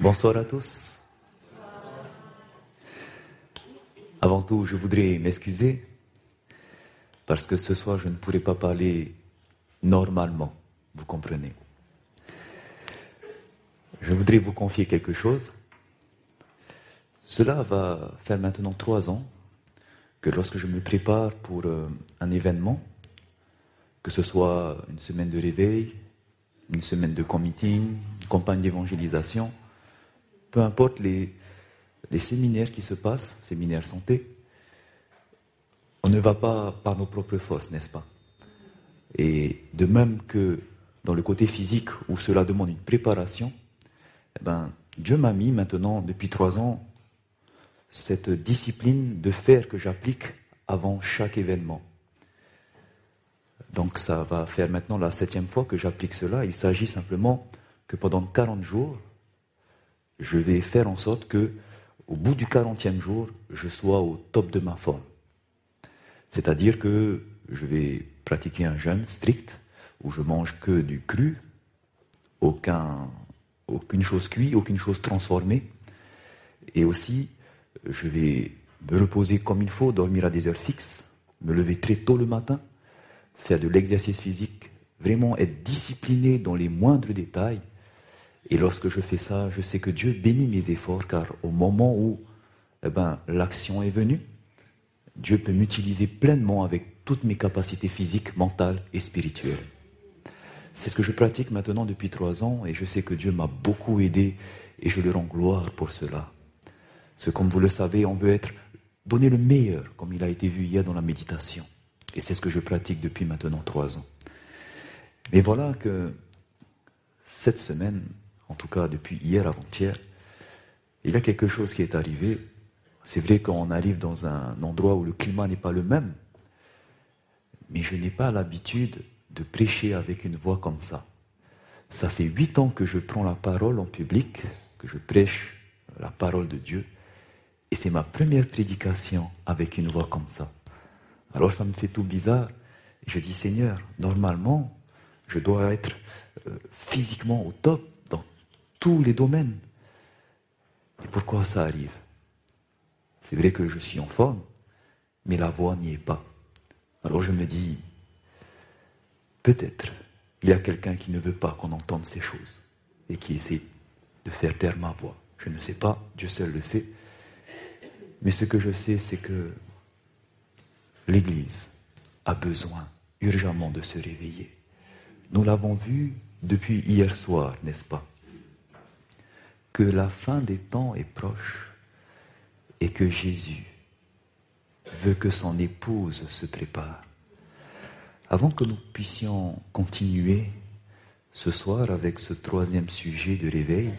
Bonsoir à tous. Avant tout, je voudrais m'excuser parce que ce soir, je ne pourrai pas parler normalement, vous comprenez. Je voudrais vous confier quelque chose. Cela va faire maintenant trois ans que lorsque je me prépare pour euh, un événement, que ce soit une semaine de réveil, une semaine de committing, une campagne d'évangélisation, peu importe les, séminaires qui se passent, séminaires santé, on ne va pas par nos propres forces, n'est-ce pas? Et de même que dans le côté physique où cela demande une préparation, eh ben, Dieu m'a mis maintenant, depuis trois ans, cette discipline de faire que j'applique avant chaque événement. Donc ça va faire maintenant la septième fois que j'applique cela. Il s'agit simplement que pendant 40 jours, je vais faire en sorte que, au bout du 40e jour, je sois au top de ma forme. C'est-à-dire que je vais pratiquer un jeûne strict où je mange que du cru, aucun, aucune chose cuite, aucune chose transformée. Et aussi, je vais me reposer comme il faut, dormir à des heures fixes, me lever très tôt le matin, faire de l'exercice physique, vraiment être discipliné dans les moindres détails. Et lorsque je fais ça, je sais que Dieu bénit mes efforts, car au moment où eh ben, l'action est venue, Dieu peut m'utiliser pleinement avec toutes mes capacités physiques, mentales et spirituelles. C'est ce que je pratique maintenant depuis trois ans et je sais que Dieu m'a beaucoup aidé et je lui rends gloire pour cela. Ce, comme vous le savez, on veut être donner le meilleur, comme il a été vu hier dans la méditation. Et c'est ce que je pratique depuis maintenant trois ans. Mais voilà que cette semaine, en tout cas depuis hier avant-hier, il y a quelque chose qui est arrivé c'est vrai qu'on arrive dans un endroit où le climat n'est pas le même, mais je n'ai pas l'habitude de prêcher avec une voix comme ça. Ça fait huit ans que je prends la parole en public, que je prêche la parole de Dieu, et c'est ma première prédication avec une voix comme ça. Alors ça me fait tout bizarre. Je dis, Seigneur, normalement, je dois être euh, physiquement au top tous les domaines. Et pourquoi ça arrive? C'est vrai que je suis en forme, mais la voix n'y est pas. Alors je me dis, peut-être il y a quelqu'un qui ne veut pas qu'on entende ces choses et qui essaie de faire taire ma voix. Je ne sais pas, Dieu seul le sait. Mais ce que je sais, c'est que l'Église a besoin urgemment de se réveiller. Nous l'avons vu depuis hier soir, n'est-ce pas? Que la fin des temps est proche et que Jésus veut que son épouse se prépare. Avant que nous puissions continuer ce soir avec ce troisième sujet de réveil,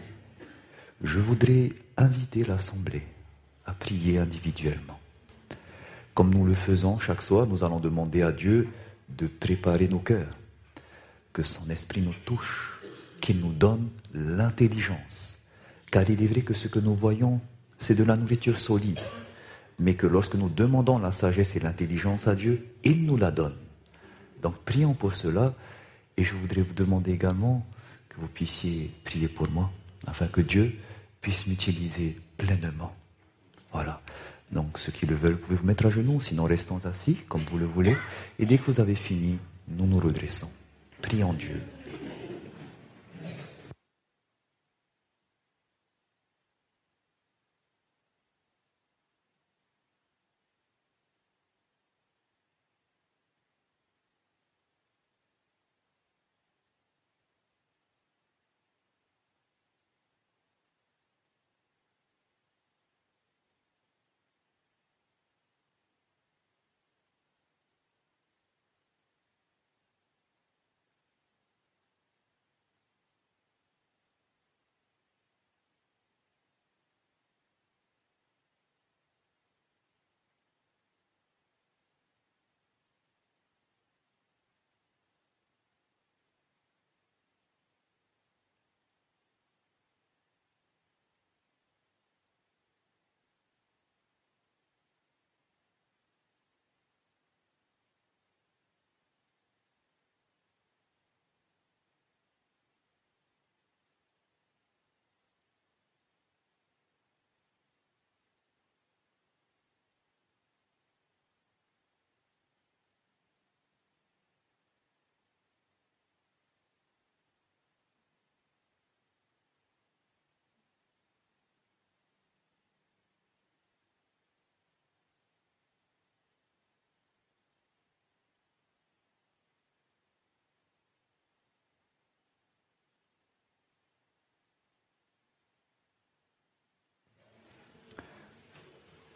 je voudrais inviter l'Assemblée à prier individuellement. Comme nous le faisons chaque soir, nous allons demander à Dieu de préparer nos cœurs, que son esprit nous touche, qu'il nous donne l'intelligence. Car il est vrai que ce que nous voyons c'est de la nourriture solide. Mais que lorsque nous demandons la sagesse et l'intelligence à Dieu, il nous la donne. Donc prions pour cela. Et je voudrais vous demander également que vous puissiez prier pour moi, afin que Dieu puisse m'utiliser pleinement. Voilà. Donc ceux qui le veulent, pouvez vous mettre à genoux, sinon restons assis, comme vous le voulez. Et dès que vous avez fini, nous nous redressons. Prions Dieu.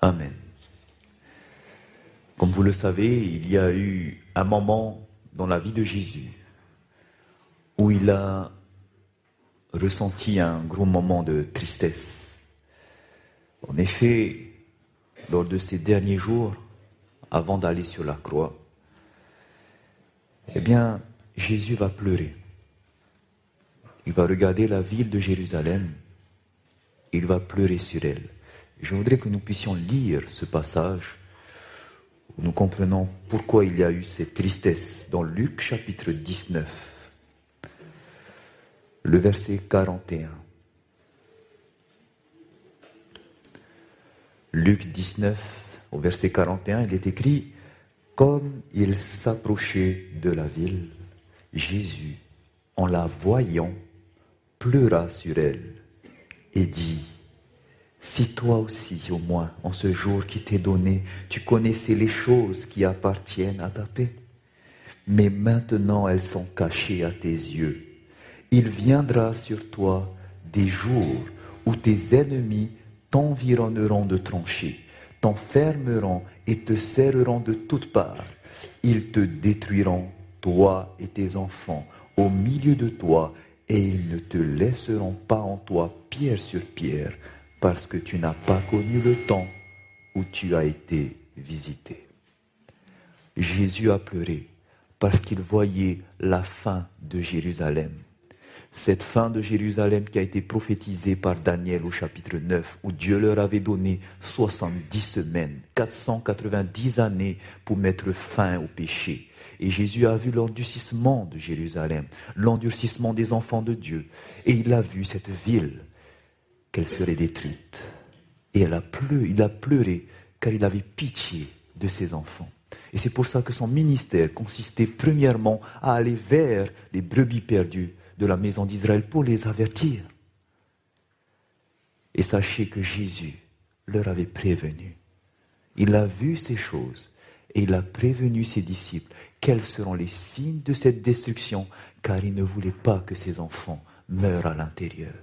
Amen. Comme vous le savez, il y a eu un moment dans la vie de Jésus où il a ressenti un gros moment de tristesse. En effet, lors de ces derniers jours, avant d'aller sur la croix, eh bien, Jésus va pleurer. Il va regarder la ville de Jérusalem. Il va pleurer sur elle. Je voudrais que nous puissions lire ce passage où nous comprenons pourquoi il y a eu cette tristesse dans Luc chapitre 19 le verset 41. Luc 19, au verset 41, il est écrit, Comme il s'approchait de la ville, Jésus, en la voyant, pleura sur elle et dit, Si toi aussi, au moins, en ce jour qui t'est donné, tu connaissais les choses qui appartiennent à ta paix, mais maintenant elles sont cachées à tes yeux. Il viendra sur toi des jours où tes ennemis t'environneront de tranchées, t'enfermeront et te serreront de toutes parts. Ils te détruiront, toi et tes enfants, au milieu de toi, et ils ne te laisseront pas en toi pierre sur pierre, parce que tu n'as pas connu le temps où tu as été visité. Jésus a pleuré parce qu'il voyait la fin de Jérusalem cette fin de Jérusalem qui a été prophétisée par Daniel au chapitre 9, où Dieu leur avait donné 70 semaines, 490 années pour mettre fin au péché. Et Jésus a vu l'endurcissement de Jérusalem, l'endurcissement des enfants de Dieu. Et il a vu cette ville, qu'elle serait détruite. Et elle a pleuré, il a pleuré car il avait pitié de ses enfants. Et c'est pour ça que son ministère consistait premièrement à aller vers les brebis perdues de la maison d'Israël pour les avertir. Et sachez que Jésus leur avait prévenu. Il a vu ces choses et il a prévenu ses disciples quels seront les signes de cette destruction, car il ne voulait pas que ses enfants meurent à l'intérieur.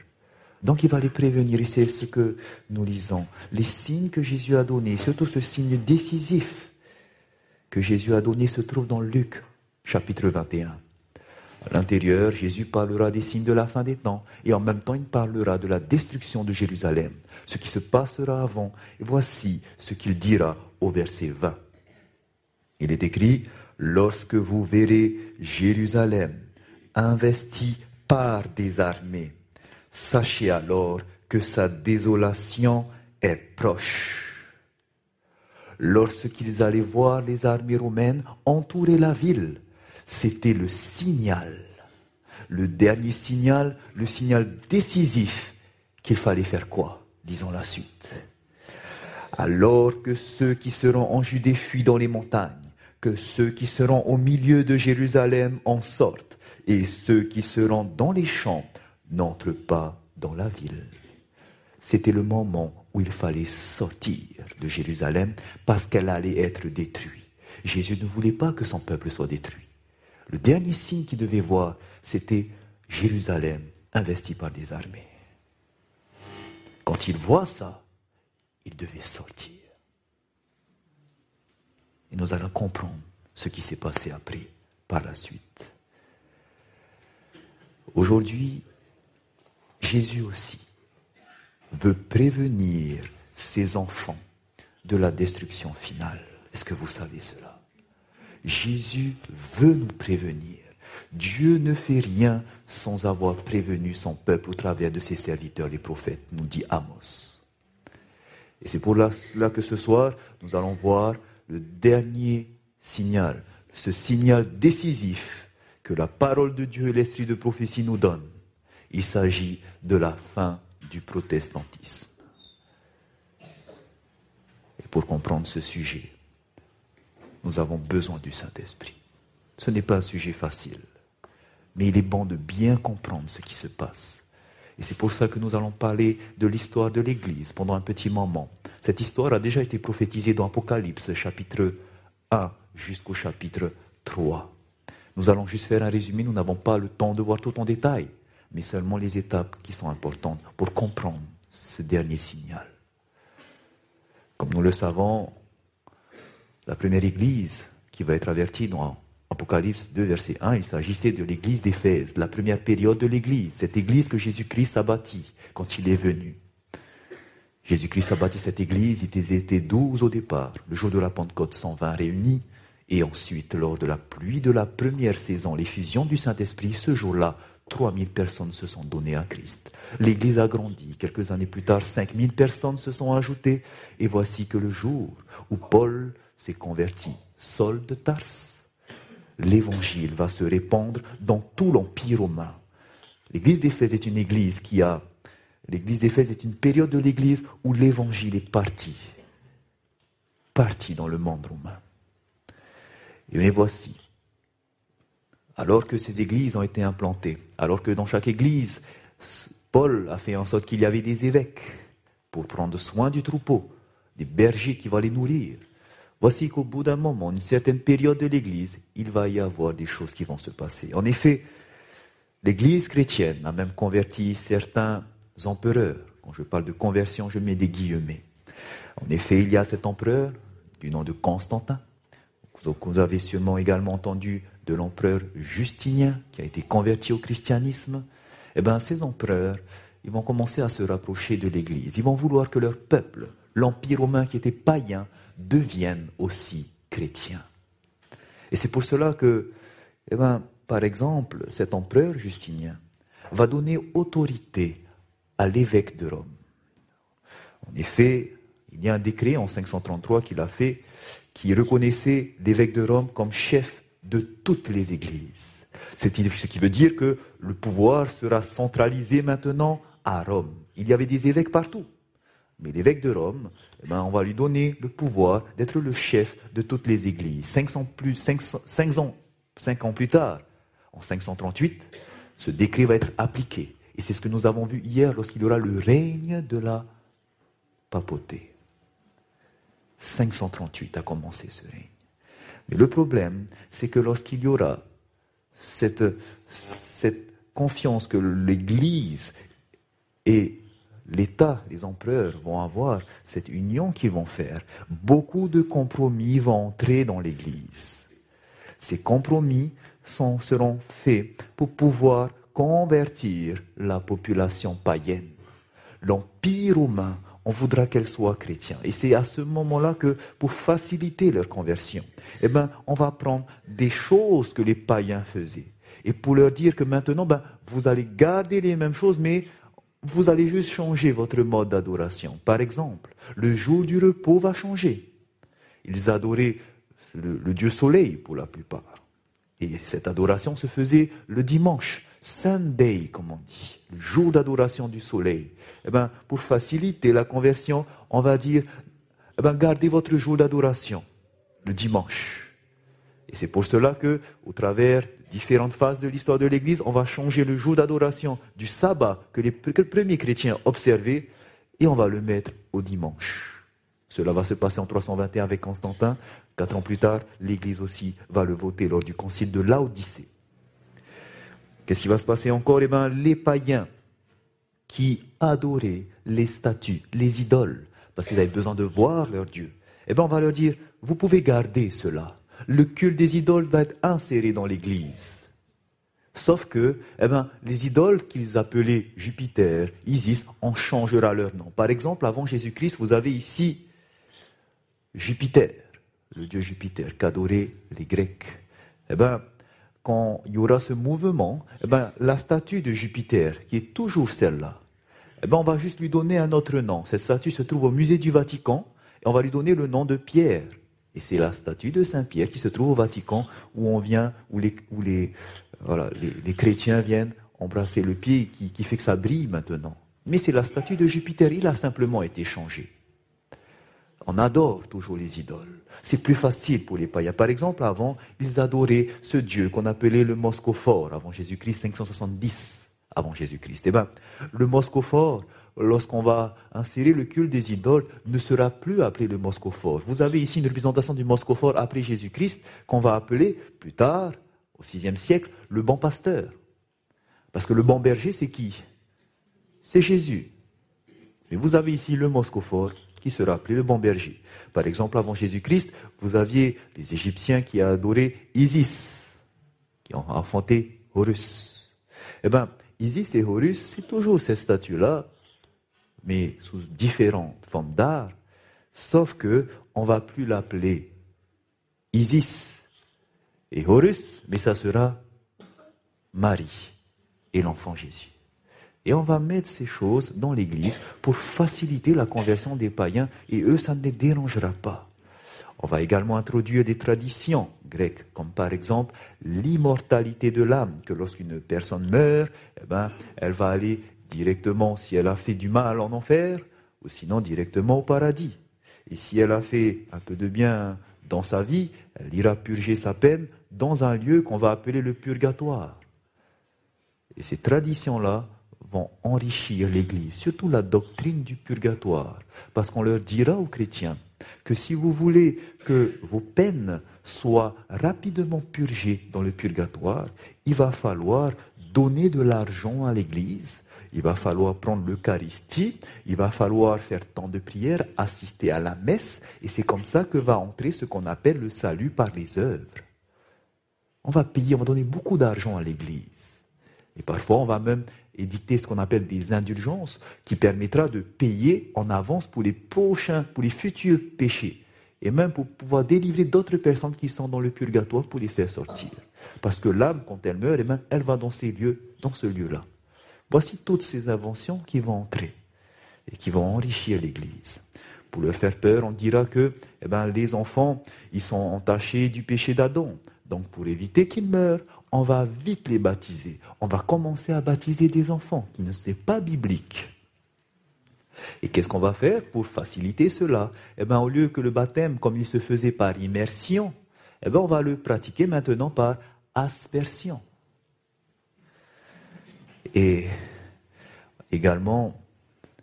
Donc il va les prévenir, et c'est ce que nous lisons. Les signes que Jésus a donnés, surtout ce signe décisif que Jésus a donné, se trouve dans Luc chapitre 21. À l'intérieur, Jésus parlera des signes de la fin des temps et en même temps il parlera de la destruction de Jérusalem, ce qui se passera avant. Et voici ce qu'il dira au verset 20. Il est écrit, lorsque vous verrez Jérusalem investie par des armées, sachez alors que sa désolation est proche. Lorsqu'ils allaient voir les armées romaines entourer la ville, c'était le signal, le dernier signal, le signal décisif qu'il fallait faire quoi Disons la suite. Alors que ceux qui seront en Judée fuient dans les montagnes, que ceux qui seront au milieu de Jérusalem en sortent, et ceux qui seront dans les champs n'entrent pas dans la ville. C'était le moment où il fallait sortir de Jérusalem parce qu'elle allait être détruite. Jésus ne voulait pas que son peuple soit détruit. Le dernier signe qu'il devait voir, c'était Jérusalem investie par des armées. Quand il voit ça, il devait sortir. Et nous allons comprendre ce qui s'est passé après, par la suite. Aujourd'hui, Jésus aussi veut prévenir ses enfants de la destruction finale. Est-ce que vous savez cela? Jésus veut nous prévenir. Dieu ne fait rien sans avoir prévenu son peuple au travers de ses serviteurs, les prophètes, nous dit Amos. Et c'est pour cela que ce soir, nous allons voir le dernier signal, ce signal décisif que la parole de Dieu et l'esprit de prophétie nous donnent. Il s'agit de la fin du protestantisme. Et pour comprendre ce sujet, nous avons besoin du Saint-Esprit. Ce n'est pas un sujet facile, mais il est bon de bien comprendre ce qui se passe. Et c'est pour ça que nous allons parler de l'histoire de l'Église pendant un petit moment. Cette histoire a déjà été prophétisée dans Apocalypse chapitre 1 jusqu'au chapitre 3. Nous allons juste faire un résumé, nous n'avons pas le temps de voir tout en détail, mais seulement les étapes qui sont importantes pour comprendre ce dernier signal. Comme nous le savons, la première église qui va être avertie dans Apocalypse 2, verset 1, il s'agissait de l'église d'Éphèse, la première période de l'église, cette église que Jésus-Christ a bâtie quand il est venu. Jésus-Christ a bâti cette église, ils étaient douze au départ, le jour de la Pentecôte, 120 réunis, et ensuite, lors de la pluie de la première saison, l'effusion du Saint-Esprit, ce jour-là, 3000 personnes se sont données à Christ. L'église a grandi. Quelques années plus tard, 5000 personnes se sont ajoutées. Et voici que le jour où Paul s'est converti, Saul de Tars, l'évangile va se répandre dans tout l'empire romain. L'église d'Éphèse est une église qui a L'église d'Éphèse est une période de l'église où l'évangile est parti. Parti dans le monde romain. Et voici, alors que ces églises ont été implantées, alors que dans chaque église, Paul a fait en sorte qu'il y avait des évêques pour prendre soin du troupeau, des bergers qui vont les nourrir. Voici qu'au bout d'un moment, une certaine période de l'église, il va y avoir des choses qui vont se passer. En effet, l'église chrétienne a même converti certains empereurs. Quand je parle de conversion, je mets des guillemets. En effet, il y a cet empereur du nom de Constantin. Vous avez sûrement également entendu de l'empereur Justinien qui a été converti au christianisme. Eh bien, ces empereurs, ils vont commencer à se rapprocher de l'Église. Ils vont vouloir que leur peuple, l'Empire romain qui était païen, devienne aussi chrétien. Et c'est pour cela que, eh ben, par exemple, cet empereur Justinien va donner autorité à l'évêque de Rome. En effet, il y a un décret en 533 qu'il a fait qui reconnaissait l'évêque de Rome comme chef de toutes les églises. Ce qui veut dire que le pouvoir sera centralisé maintenant à Rome. Il y avait des évêques partout. Mais l'évêque de Rome, eh ben, on va lui donner le pouvoir d'être le chef de toutes les églises. 500 plus, 500, ans, 5 ans plus tard, en 538, ce décret va être appliqué. Et c'est ce que nous avons vu hier lorsqu'il y aura le règne de la papauté. 538 a commencé ce règne. Mais le problème, c'est que lorsqu'il y aura cette, cette confiance que l'Église et l'État, les empereurs vont avoir, cette union qu'ils vont faire, beaucoup de compromis vont entrer dans l'Église. Ces compromis seront faits pour pouvoir convertir la population païenne. L'Empire romain, on voudra qu'elle soit chrétienne. Et c'est à ce moment-là que, pour faciliter leur conversion, eh ben, on va prendre des choses que les païens faisaient. Et pour leur dire que maintenant, ben, vous allez garder les mêmes choses, mais vous allez juste changer votre mode d'adoration. Par exemple, le jour du repos va changer. Ils adoraient le Dieu soleil pour la plupart. Et cette adoration se faisait le dimanche. Sunday, comme on dit, le jour d'adoration du soleil. Eh ben, pour faciliter la conversion, on va dire, eh ben, gardez votre jour d'adoration, le dimanche. Et c'est pour cela que, au travers différentes phases de l'histoire de l'Église, on va changer le jour d'adoration du sabbat que les, premiers chrétiens observaient et on va le mettre au dimanche. Cela va se passer en 321 avec Constantin. Quatre ans plus tard, l'Église aussi va le voter lors du concile de Laodicée. Qu'est-ce qui va se passer encore? Eh bien, les païens qui adoraient les statues, les idoles, parce qu'ils avaient besoin de voir leur Dieu, eh bien, on va leur dire, vous pouvez garder cela. Le culte des idoles va être inséré dans l'Église. Sauf que, eh ben, les idoles qu'ils appelaient Jupiter, Isis, on changera leur nom. Par exemple, avant Jésus-Christ, vous avez ici Jupiter, le dieu Jupiter qu'adoraient les Grecs. Eh ben, quand il y aura ce mouvement, eh ben, la statue de Jupiter, qui est toujours celle-là, eh ben, on va juste lui donner un autre nom. Cette statue se trouve au musée du Vatican et on va lui donner le nom de Pierre. Et c'est la statue de Saint-Pierre qui se trouve au Vatican où on vient, où les, chrétiens viennent embrasser le pied qui, qui fait que ça brille maintenant. Mais c'est la statue de Jupiter, il a simplement été changé. On adore toujours les idoles. C'est plus facile pour les païens. Par exemple, avant, ils adoraient ce dieu qu'on appelait le Moscophore, avant Jésus-Christ, 570 avant Jésus-Christ. Eh bien, le Moscophore, lorsqu'on va insérer le culte des idoles, ne sera plus appelé le Moscophore. Vous avez ici une représentation du Moscophore après Jésus-Christ, qu'on va appeler plus tard, au VIe siècle, le bon pasteur. Parce que le bon berger, c'est qui? C'est Jésus. Mais vous avez ici le Moscophore qui sera appelé le bon berger. Par exemple, avant Jésus-Christ, vous aviez les Égyptiens qui adoraient Isis, qui ont enfanté Horus. Eh bien, Isis et Horus, c'est toujours cette statue-là, mais sous différentes formes d'art, sauf que on va plus l'appeler Isis et Horus, mais ça sera Marie et l'enfant Jésus. Et on va mettre ces choses dans l'Église pour faciliter la conversion des païens, et eux, ça ne les dérangera pas. On va également introduire des traditions grecques, comme par exemple l'immortalité de l'âme, que lorsqu'une personne meurt, eh ben, elle va aller directement, si elle a fait du mal, en enfer, ou sinon directement au paradis. Et si elle a fait un peu de bien dans sa vie, elle ira purger sa peine dans un lieu qu'on va appeler le purgatoire. Et ces traditions-là vont enrichir l'Église, surtout la doctrine du purgatoire, parce qu'on leur dira aux chrétiens que si vous voulez que vos peines soient rapidement purgées dans le purgatoire, il va falloir donner de l'argent à l'Église, il va falloir prendre l'Eucharistie, il va falloir faire tant de prières, assister à la messe, et c'est comme ça que va entrer ce qu'on appelle le salut par les œuvres. On va payer, on va donner beaucoup d'argent à l'Église. Et parfois, on va même éditer ce qu'on appelle des indulgences qui permettra de payer en avance pour les prochains, pour les futurs péchés. Et même pour pouvoir délivrer d'autres personnes qui sont dans le purgatoire pour les faire sortir. Parce que l'âme, quand elle meurt, eh elle va dans ces lieux, dans ce lieu-là. Voici toutes ces inventions qui vont entrer et qui vont enrichir l'Église. Pour leur faire peur, on dira que eh ben, les enfants, ils sont entachés du péché d'Adam. Donc pour éviter qu'ils meurent, on va vite les baptiser. On va commencer à baptiser des enfants qui ne sont pas bibliques. Et qu'est-ce qu'on va faire pour faciliter cela? Eh bien, au lieu que le baptême, comme il se faisait par immersion, eh bien, on va le pratiquer maintenant par aspersion. Et également,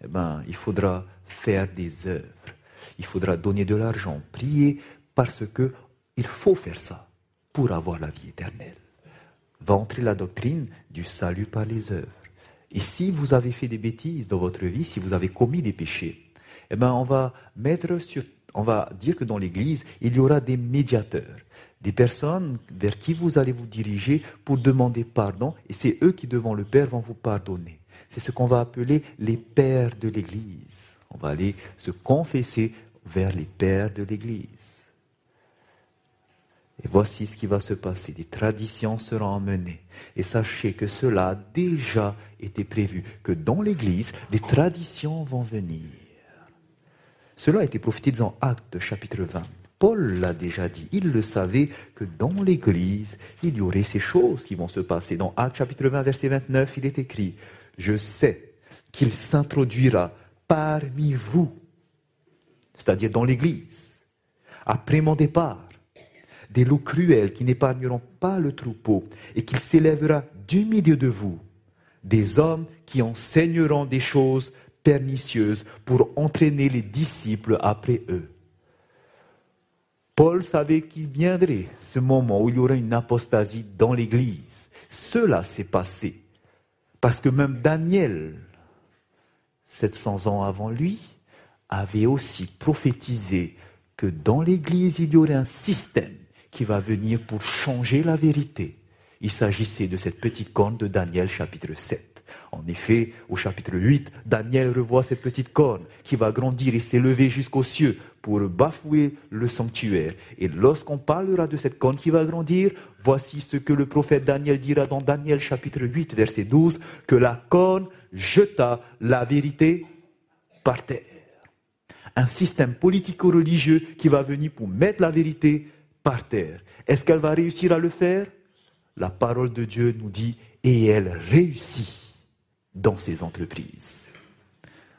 eh ben, il faudra faire des œuvres. Il faudra donner de l'argent, prier, parce que il faut faire ça pour avoir la vie éternelle va entrer la doctrine du salut par les œuvres. Et si vous avez fait des bêtises dans votre vie, si vous avez commis des péchés, eh ben on va mettre sur, on va dire que dans l'Église, il y aura des médiateurs, des personnes vers qui vous allez vous diriger pour demander pardon, et c'est eux qui, devant le Père, vont vous pardonner. C'est ce qu'on va appeler les pères de l'Église. On va aller se confesser vers les pères de l'Église. Et voici ce qui va se passer. Des traditions seront emmenées. Et sachez que cela a déjà été prévu, que dans l'Église, des traditions vont venir. Cela a été prophétisé dans Actes chapitre 20. Paul l'a déjà dit, il le savait que dans l'Église, il y aurait ces choses qui vont se passer. Dans Actes chapitre 20, verset 29, il est écrit, Je sais qu'il s'introduira parmi vous, c'est-à-dire dans l'Église, après mon départ, des loups cruels qui n'épargneront pas le troupeau, et qu'il s'élèvera du milieu de vous des hommes qui enseigneront des choses pernicieuses pour entraîner les disciples après eux. Paul savait qu'il viendrait ce moment où il y aurait une apostasie dans l'Église. Cela s'est passé parce que même Daniel, 700 ans avant lui, avait aussi prophétisé que dans l'Église, il y aurait un système qui va venir pour changer la vérité. Il s'agissait de cette petite corne de Daniel chapitre 7. En effet, au chapitre 8, Daniel revoit cette petite corne qui va grandir et s'élever jusqu'aux cieux pour bafouer le sanctuaire. Et lorsqu'on parlera de cette corne qui va grandir, voici ce que le prophète Daniel dira dans Daniel chapitre 8, verset 12, que la corne jeta la vérité par terre. Un système politico-religieux qui va venir pour mettre la vérité par terre. Est-ce qu'elle va réussir à le faire? La parole de Dieu nous dit, et elle réussit dans ses entreprises.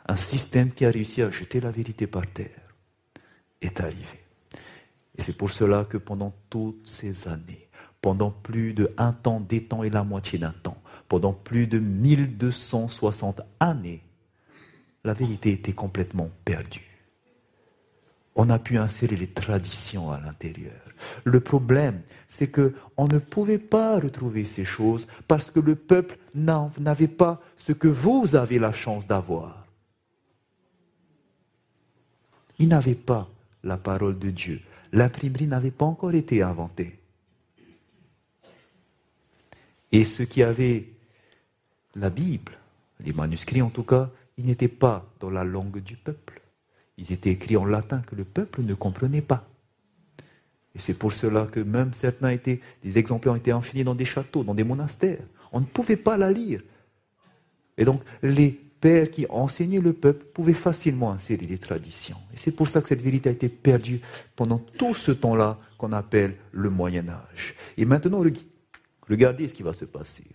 Un système qui a réussi à jeter la vérité par terre est arrivé. Et c'est pour cela que pendant toutes ces années, pendant plus de un temps, des temps et la moitié d'un temps, pendant plus de 1260 années, la vérité était complètement perdue. On a pu insérer les traditions à l'intérieur. Le problème, c'est que on ne pouvait pas retrouver ces choses parce que le peuple n'avait pas ce que vous avez la chance d'avoir. Ils n'avaient pas la parole de Dieu. L'imprimerie n'avait pas encore été inventée. Et ceux qui avaient la Bible, les manuscrits en tout cas, ils n'étaient pas dans la langue du peuple. Ils étaient écrits en latin que le peuple ne comprenait pas. Et c'est pour cela que même certains étaient, des exemplaires ont été enchaînés dans des châteaux, dans des monastères. On ne pouvait pas la lire. Et donc, les pères qui enseignaient le peuple pouvaient facilement insérer les traditions. Et c'est pour ça que cette vérité a été perdue pendant tout ce temps-là qu'on appelle le Moyen Âge. Et maintenant, regardez ce qui va se passer.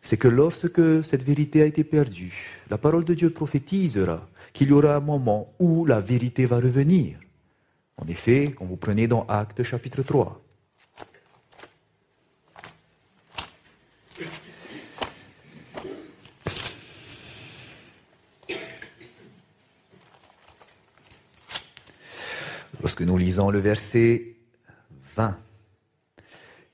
C'est que lorsque cette vérité a été perdue, la parole de Dieu prophétisera qu'il y aura un moment où la vérité va revenir. En effet, quand vous prenez dans Actes chapitre 3, Lorsque nous lisons le verset 20,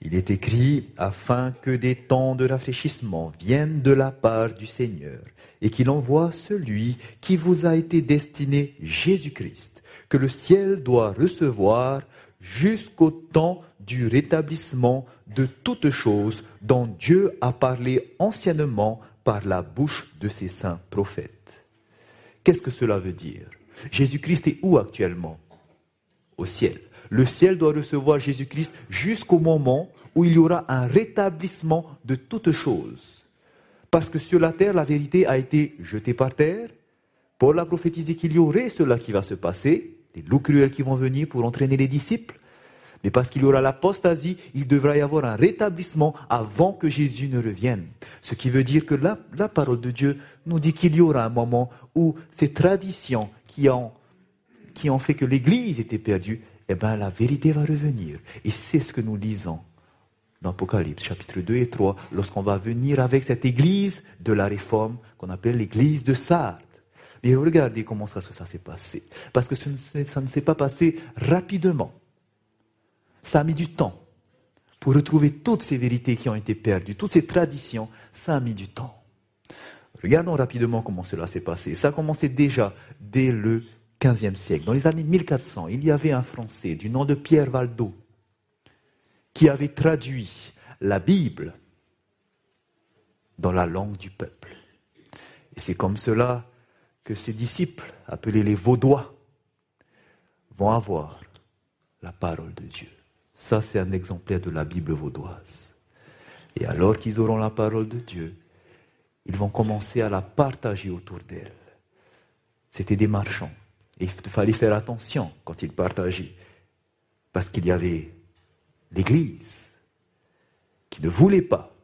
il est écrit afin que des temps de rafraîchissement viennent de la part du Seigneur et qu'il envoie celui qui vous a été destiné, Jésus-Christ, que le ciel doit recevoir jusqu'au temps du rétablissement de toutes choses dont Dieu a parlé anciennement par la bouche de ses saints prophètes. Qu'est-ce que cela veut dire? Jésus-Christ est où actuellement? Au ciel. Le ciel doit recevoir Jésus-Christ jusqu'au moment où il y aura un rétablissement de toutes choses. Parce que sur la terre, la vérité a été jetée par terre. Paul a prophétisé qu'il y aurait cela qui va se passer, des loups cruels qui vont venir pour entraîner les disciples. Mais parce qu'il y aura l'apostasie, il devra y avoir un rétablissement avant que Jésus ne revienne. Ce qui veut dire que la, parole de Dieu nous dit qu'il y aura un moment où ces traditions qui ont, fait que l'Église était perdue, eh bien la vérité va revenir. Et c'est ce que nous lisons dans Apocalypse chapitre 2 et 3, lorsqu'on va venir avec cette église de la réforme qu'on appelle l'église de Sardes. Mais regardez comment ça, ça s'est passé. Parce que ça ne s'est pas passé rapidement. Ça a mis du temps pour retrouver toutes ces vérités qui ont été perdues, toutes ces traditions. Ça a mis du temps. Regardons rapidement comment cela s'est passé. Ça a commencé déjà dès le 15e siècle. Dans les années 1400, il y avait un Français du nom de Pierre Valdo qui avait traduit la Bible dans la langue du peuple. Et c'est comme cela que ses disciples, appelés les Vaudois, vont avoir la parole de Dieu. Ça, c'est un exemplaire de la Bible vaudoise. Et alors qu'ils auront la parole de Dieu, ils vont commencer à la partager autour d'elle. C'était des marchands. Et il fallait faire attention quand ils partageaient. Parce qu'il y avait l'Église qui ne voulait pas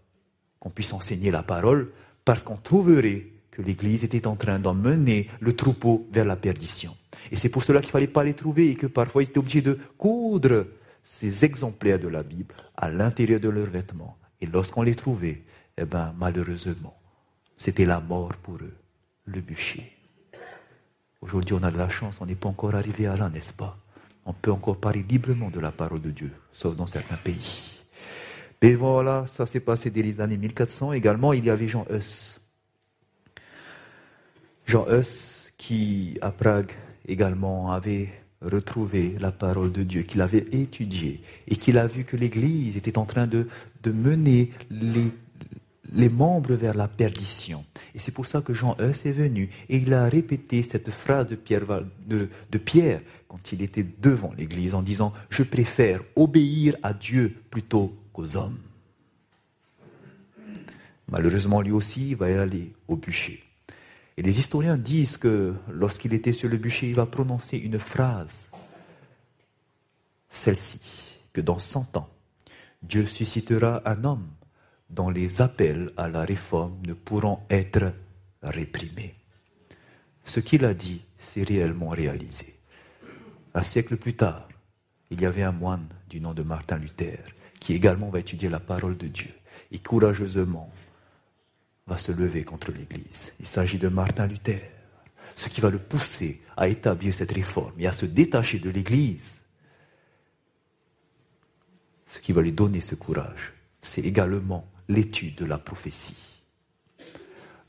qu'on puisse enseigner la parole parce qu'on trouverait l'Église était en train d'emmener le troupeau vers la perdition. Et c'est pour cela qu'il ne fallait pas les trouver et que parfois ils étaient obligés de coudre ces exemplaires de la Bible à l'intérieur de leurs vêtements. Et lorsqu'on les trouvait, eh ben, malheureusement, c'était la mort pour eux, le bûcher. Aujourd'hui, on a de la chance, on n'est pas encore arrivé à là, n'est-ce pas? On peut encore parler librement de la parole de Dieu, sauf dans certains pays. Mais voilà, ça s'est passé dès les années 1400. Également, il y avait Jean Hus. Jean Hus, qui, à Prague, également, avait retrouvé la parole de Dieu, qu'il avait étudiée, et qu'il a vu que l'Église était en train de, de mener les les membres vers la perdition. Et c'est pour ça que Jean Hus est venu et il a répété cette phrase de Pierre, de, Pierre quand il était devant l'Église en disant Je préfère obéir à Dieu plutôt qu'aux hommes. Malheureusement, lui aussi, il va aller au bûcher. Et les historiens disent que lorsqu'il était sur le bûcher, il va prononcer une phrase, celle-ci, que dans cent ans, Dieu suscitera un homme dont les appels à la réforme ne pourront être réprimés. Ce qu'il a dit s'est réellement réalisé. Un siècle plus tard, il y avait un moine du nom de Martin Luther qui également va étudier la parole de Dieu et courageusement va se lever contre l'Église. Il s'agit de Martin Luther, ce qui va le pousser à établir cette réforme et à se détacher de l'Église. Ce qui va lui donner ce courage, c'est également l'étude de la prophétie.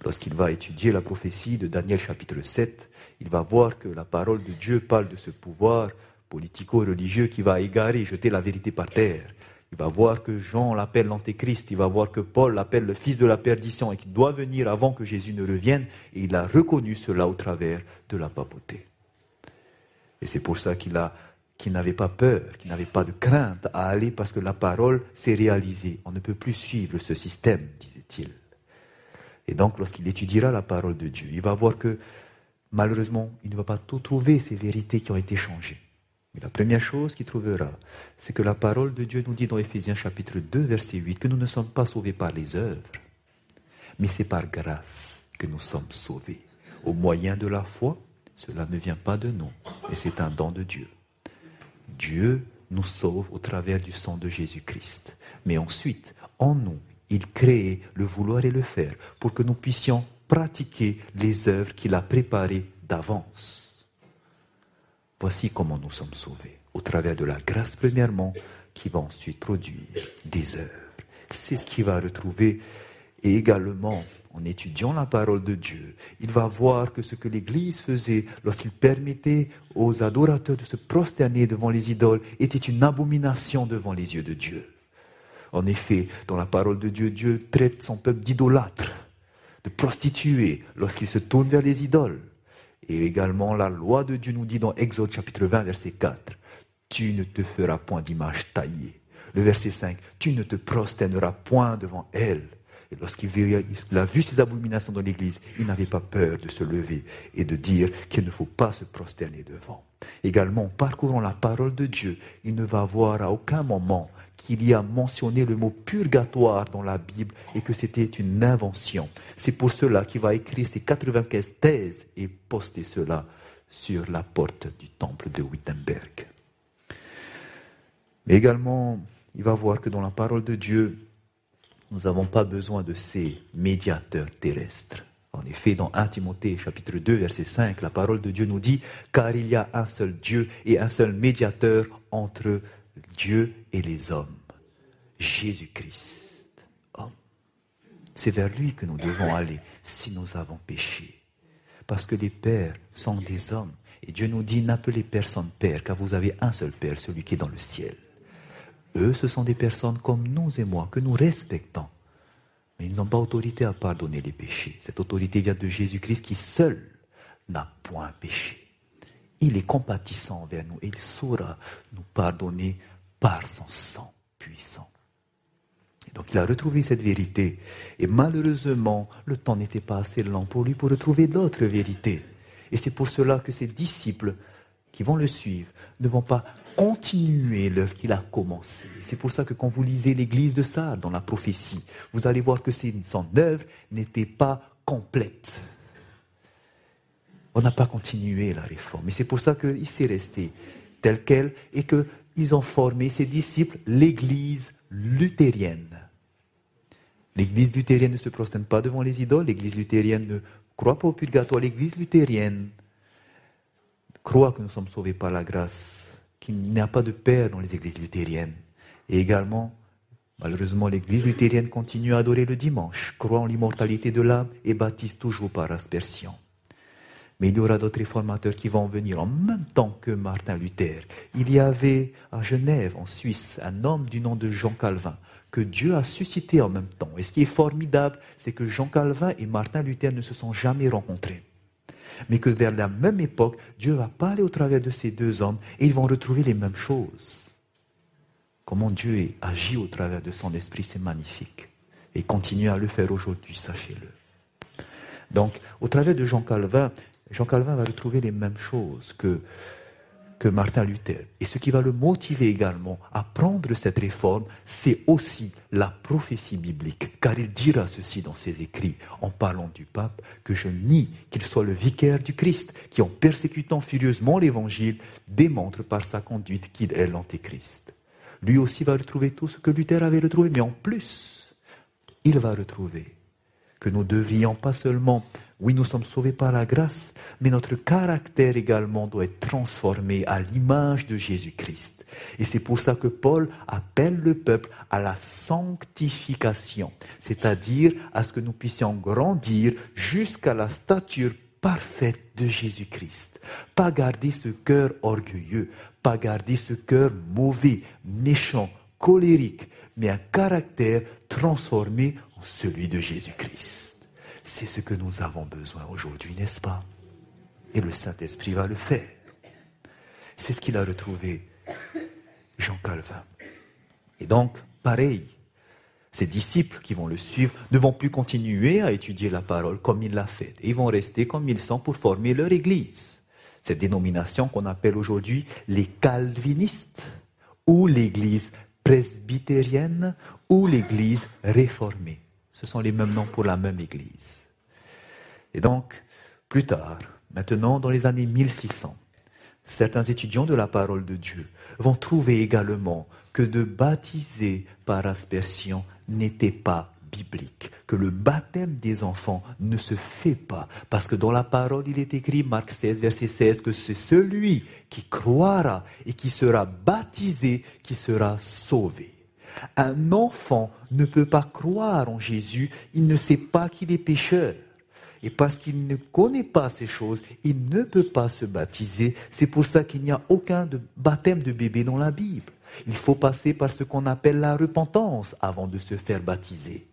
Lorsqu'il va étudier la prophétie de Daniel chapitre 7, il va voir que la parole de Dieu parle de ce pouvoir politico-religieux qui va égarer, jeter la vérité par terre. Il va voir que Jean l'appelle l'antéchrist, il va voir que Paul l'appelle le fils de la perdition et qu'il doit venir avant que Jésus ne revienne, et il a reconnu cela au travers de la papauté. Et c'est pour ça qu'il qu'il n'avait pas peur, qu'il n'avait pas de crainte à aller parce que la parole s'est réalisée. On ne peut plus suivre ce système, disait-il. Et donc, lorsqu'il étudiera la parole de Dieu, il va voir que malheureusement, il ne va pas tout trouver ces vérités qui ont été changées. Mais la première chose qu'il trouvera, c'est que la parole de Dieu nous dit dans Éphésiens chapitre 2, verset 8, que nous ne sommes pas sauvés par les œuvres, mais c'est par grâce que nous sommes sauvés. Au moyen de la foi, cela ne vient pas de nous, mais c'est un don de Dieu. Dieu nous sauve au travers du sang de Jésus-Christ. Mais ensuite, en nous, il crée le vouloir et le faire pour que nous puissions pratiquer les œuvres qu'il a préparées d'avance. Voici comment nous sommes sauvés, au travers de la grâce premièrement, qui va ensuite produire des œuvres. C'est ce qu'il va retrouver et également en étudiant la parole de Dieu, il va voir que ce que l'Église faisait lorsqu'il permettait aux adorateurs de se prosterner devant les idoles était une abomination devant les yeux de Dieu. En effet, dans la parole de Dieu, Dieu traite son peuple d'idolâtre, de prostituée lorsqu'il se tourne vers les idoles. Et également, la loi de Dieu nous dit dans Exode chapitre 20, verset 4, Tu ne te feras point d'image taillée. Le verset 5, Tu ne te prosterneras point devant elle. Et lorsqu'il a vu ces abominations dans l'Église, il n'avait pas peur de se lever et de dire qu'il ne faut pas se prosterner devant. Également, en parcourant la parole de Dieu, il ne va voir à aucun moment qu'il y a mentionné le mot purgatoire dans la Bible et que c'était une invention. C'est pour cela qu'il va écrire ces 95 thèses et poster cela sur la porte du temple de Wittenberg. Mais également, il va voir que dans la parole de Dieu, nous n'avons pas besoin de ces médiateurs terrestres. En effet, dans 1 Timothée chapitre 2 verset 5, la parole de Dieu nous dit, car il y a un seul Dieu et un seul médiateur entre Dieu et les hommes, Jésus-Christ, homme. C'est vers lui que nous devons aller si nous avons péché. Parce que les pères sont des hommes. Et Dieu nous dit, n'appelez personne père, car vous avez un seul père, celui qui est dans le ciel. Eux, ce sont des personnes comme nous et moi, que nous respectons. Mais ils n'ont pas autorité à pardonner les péchés. Cette autorité vient de Jésus-Christ qui seul n'a point péché. Il est compatissant envers nous et il saura nous pardonner par son sang puissant. Et donc il a retrouvé cette vérité. Et malheureusement, le temps n'était pas assez lent pour lui pour retrouver d'autres vérités. Et c'est pour cela que ses disciples qui vont le suivre ne vont pas continuer l'œuvre qu'il a commencée. C'est pour ça que quand vous lisez l'église de Sardes dans la prophétie, vous allez voir que son œuvre n'était pas complète. On n'a pas continué la réforme. Et c'est pour ça qu'il s'est resté tel quel et qu'ils ont formé ses disciples l'église luthérienne. L'église luthérienne ne se prosterne pas devant les idoles, l'église luthérienne ne croit pas au purgatoire, l'église luthérienne croit que nous sommes sauvés par la grâce qu'il n'y a pas de père dans les églises luthériennes. Et également, malheureusement, l'église luthérienne continue à adorer le dimanche, croit en l'immortalité de l'âme et baptise toujours par aspersion. Mais il y aura d'autres réformateurs qui vont venir en même temps que Martin Luther. Il y avait à Genève, en Suisse, un homme du nom de Jean Calvin que Dieu a suscité en même temps. Et ce qui est formidable, c'est que Jean Calvin et Martin Luther ne se sont jamais rencontrés mais que vers la même époque, Dieu va parler au travers de ces deux hommes et ils vont retrouver les mêmes choses. Comment Dieu agit au travers de son esprit, c'est magnifique. Et continue à le faire aujourd'hui, sachez-le. Donc, au travers de Jean Calvin, Jean Calvin va retrouver les mêmes choses que que Martin Luther. Et ce qui va le motiver également à prendre cette réforme, c'est aussi la prophétie biblique, car il dira ceci dans ses écrits, en parlant du pape, que je nie qu'il soit le vicaire du Christ, qui en persécutant furieusement l'Évangile, démontre par sa conduite qu'il est l'Antéchrist. Lui aussi va retrouver tout ce que Luther avait retrouvé, mais en plus, il va retrouver que nous devions pas seulement oui, nous sommes sauvés par la grâce, mais notre caractère également doit être transformé à l'image de Jésus-Christ. Et c'est pour ça que Paul appelle le peuple à la sanctification, c'est-à-dire à ce que nous puissions grandir jusqu'à la stature parfaite de Jésus-Christ. Pas garder ce cœur orgueilleux, pas garder ce cœur mauvais, méchant, colérique, mais un caractère transformé en celui de Jésus-Christ. C'est ce que nous avons besoin aujourd'hui, n'est-ce pas? Et le Saint-Esprit va le faire. C'est ce qu'il a retrouvé, Jean Calvin. Et donc, pareil, ses disciples qui vont le suivre ne vont plus continuer à étudier la parole comme il l'a fait. Ils vont rester comme ils sont pour former leur Église. Cette dénomination qu'on appelle aujourd'hui les calvinistes ou l'Église presbytérienne ou l'Église réformée. Ce sont les mêmes noms pour la même Église. Et donc, plus tard, maintenant dans les années 1600, certains étudiants de la parole de Dieu vont trouver également que de baptiser par aspersion n'était pas biblique, que le baptême des enfants ne se fait pas, parce que dans la parole il est écrit, Marc 16, verset 16, que c'est celui qui croira et qui sera baptisé qui sera sauvé. Un enfant ne peut pas croire en Jésus, il ne sait pas qu'il est pécheur. Et parce qu'il ne connaît pas ces choses, il ne peut pas se baptiser. C'est pour ça qu'il n'y a aucun baptême de bébé dans la Bible. Il faut passer par ce qu'on appelle la repentance avant de se faire baptiser.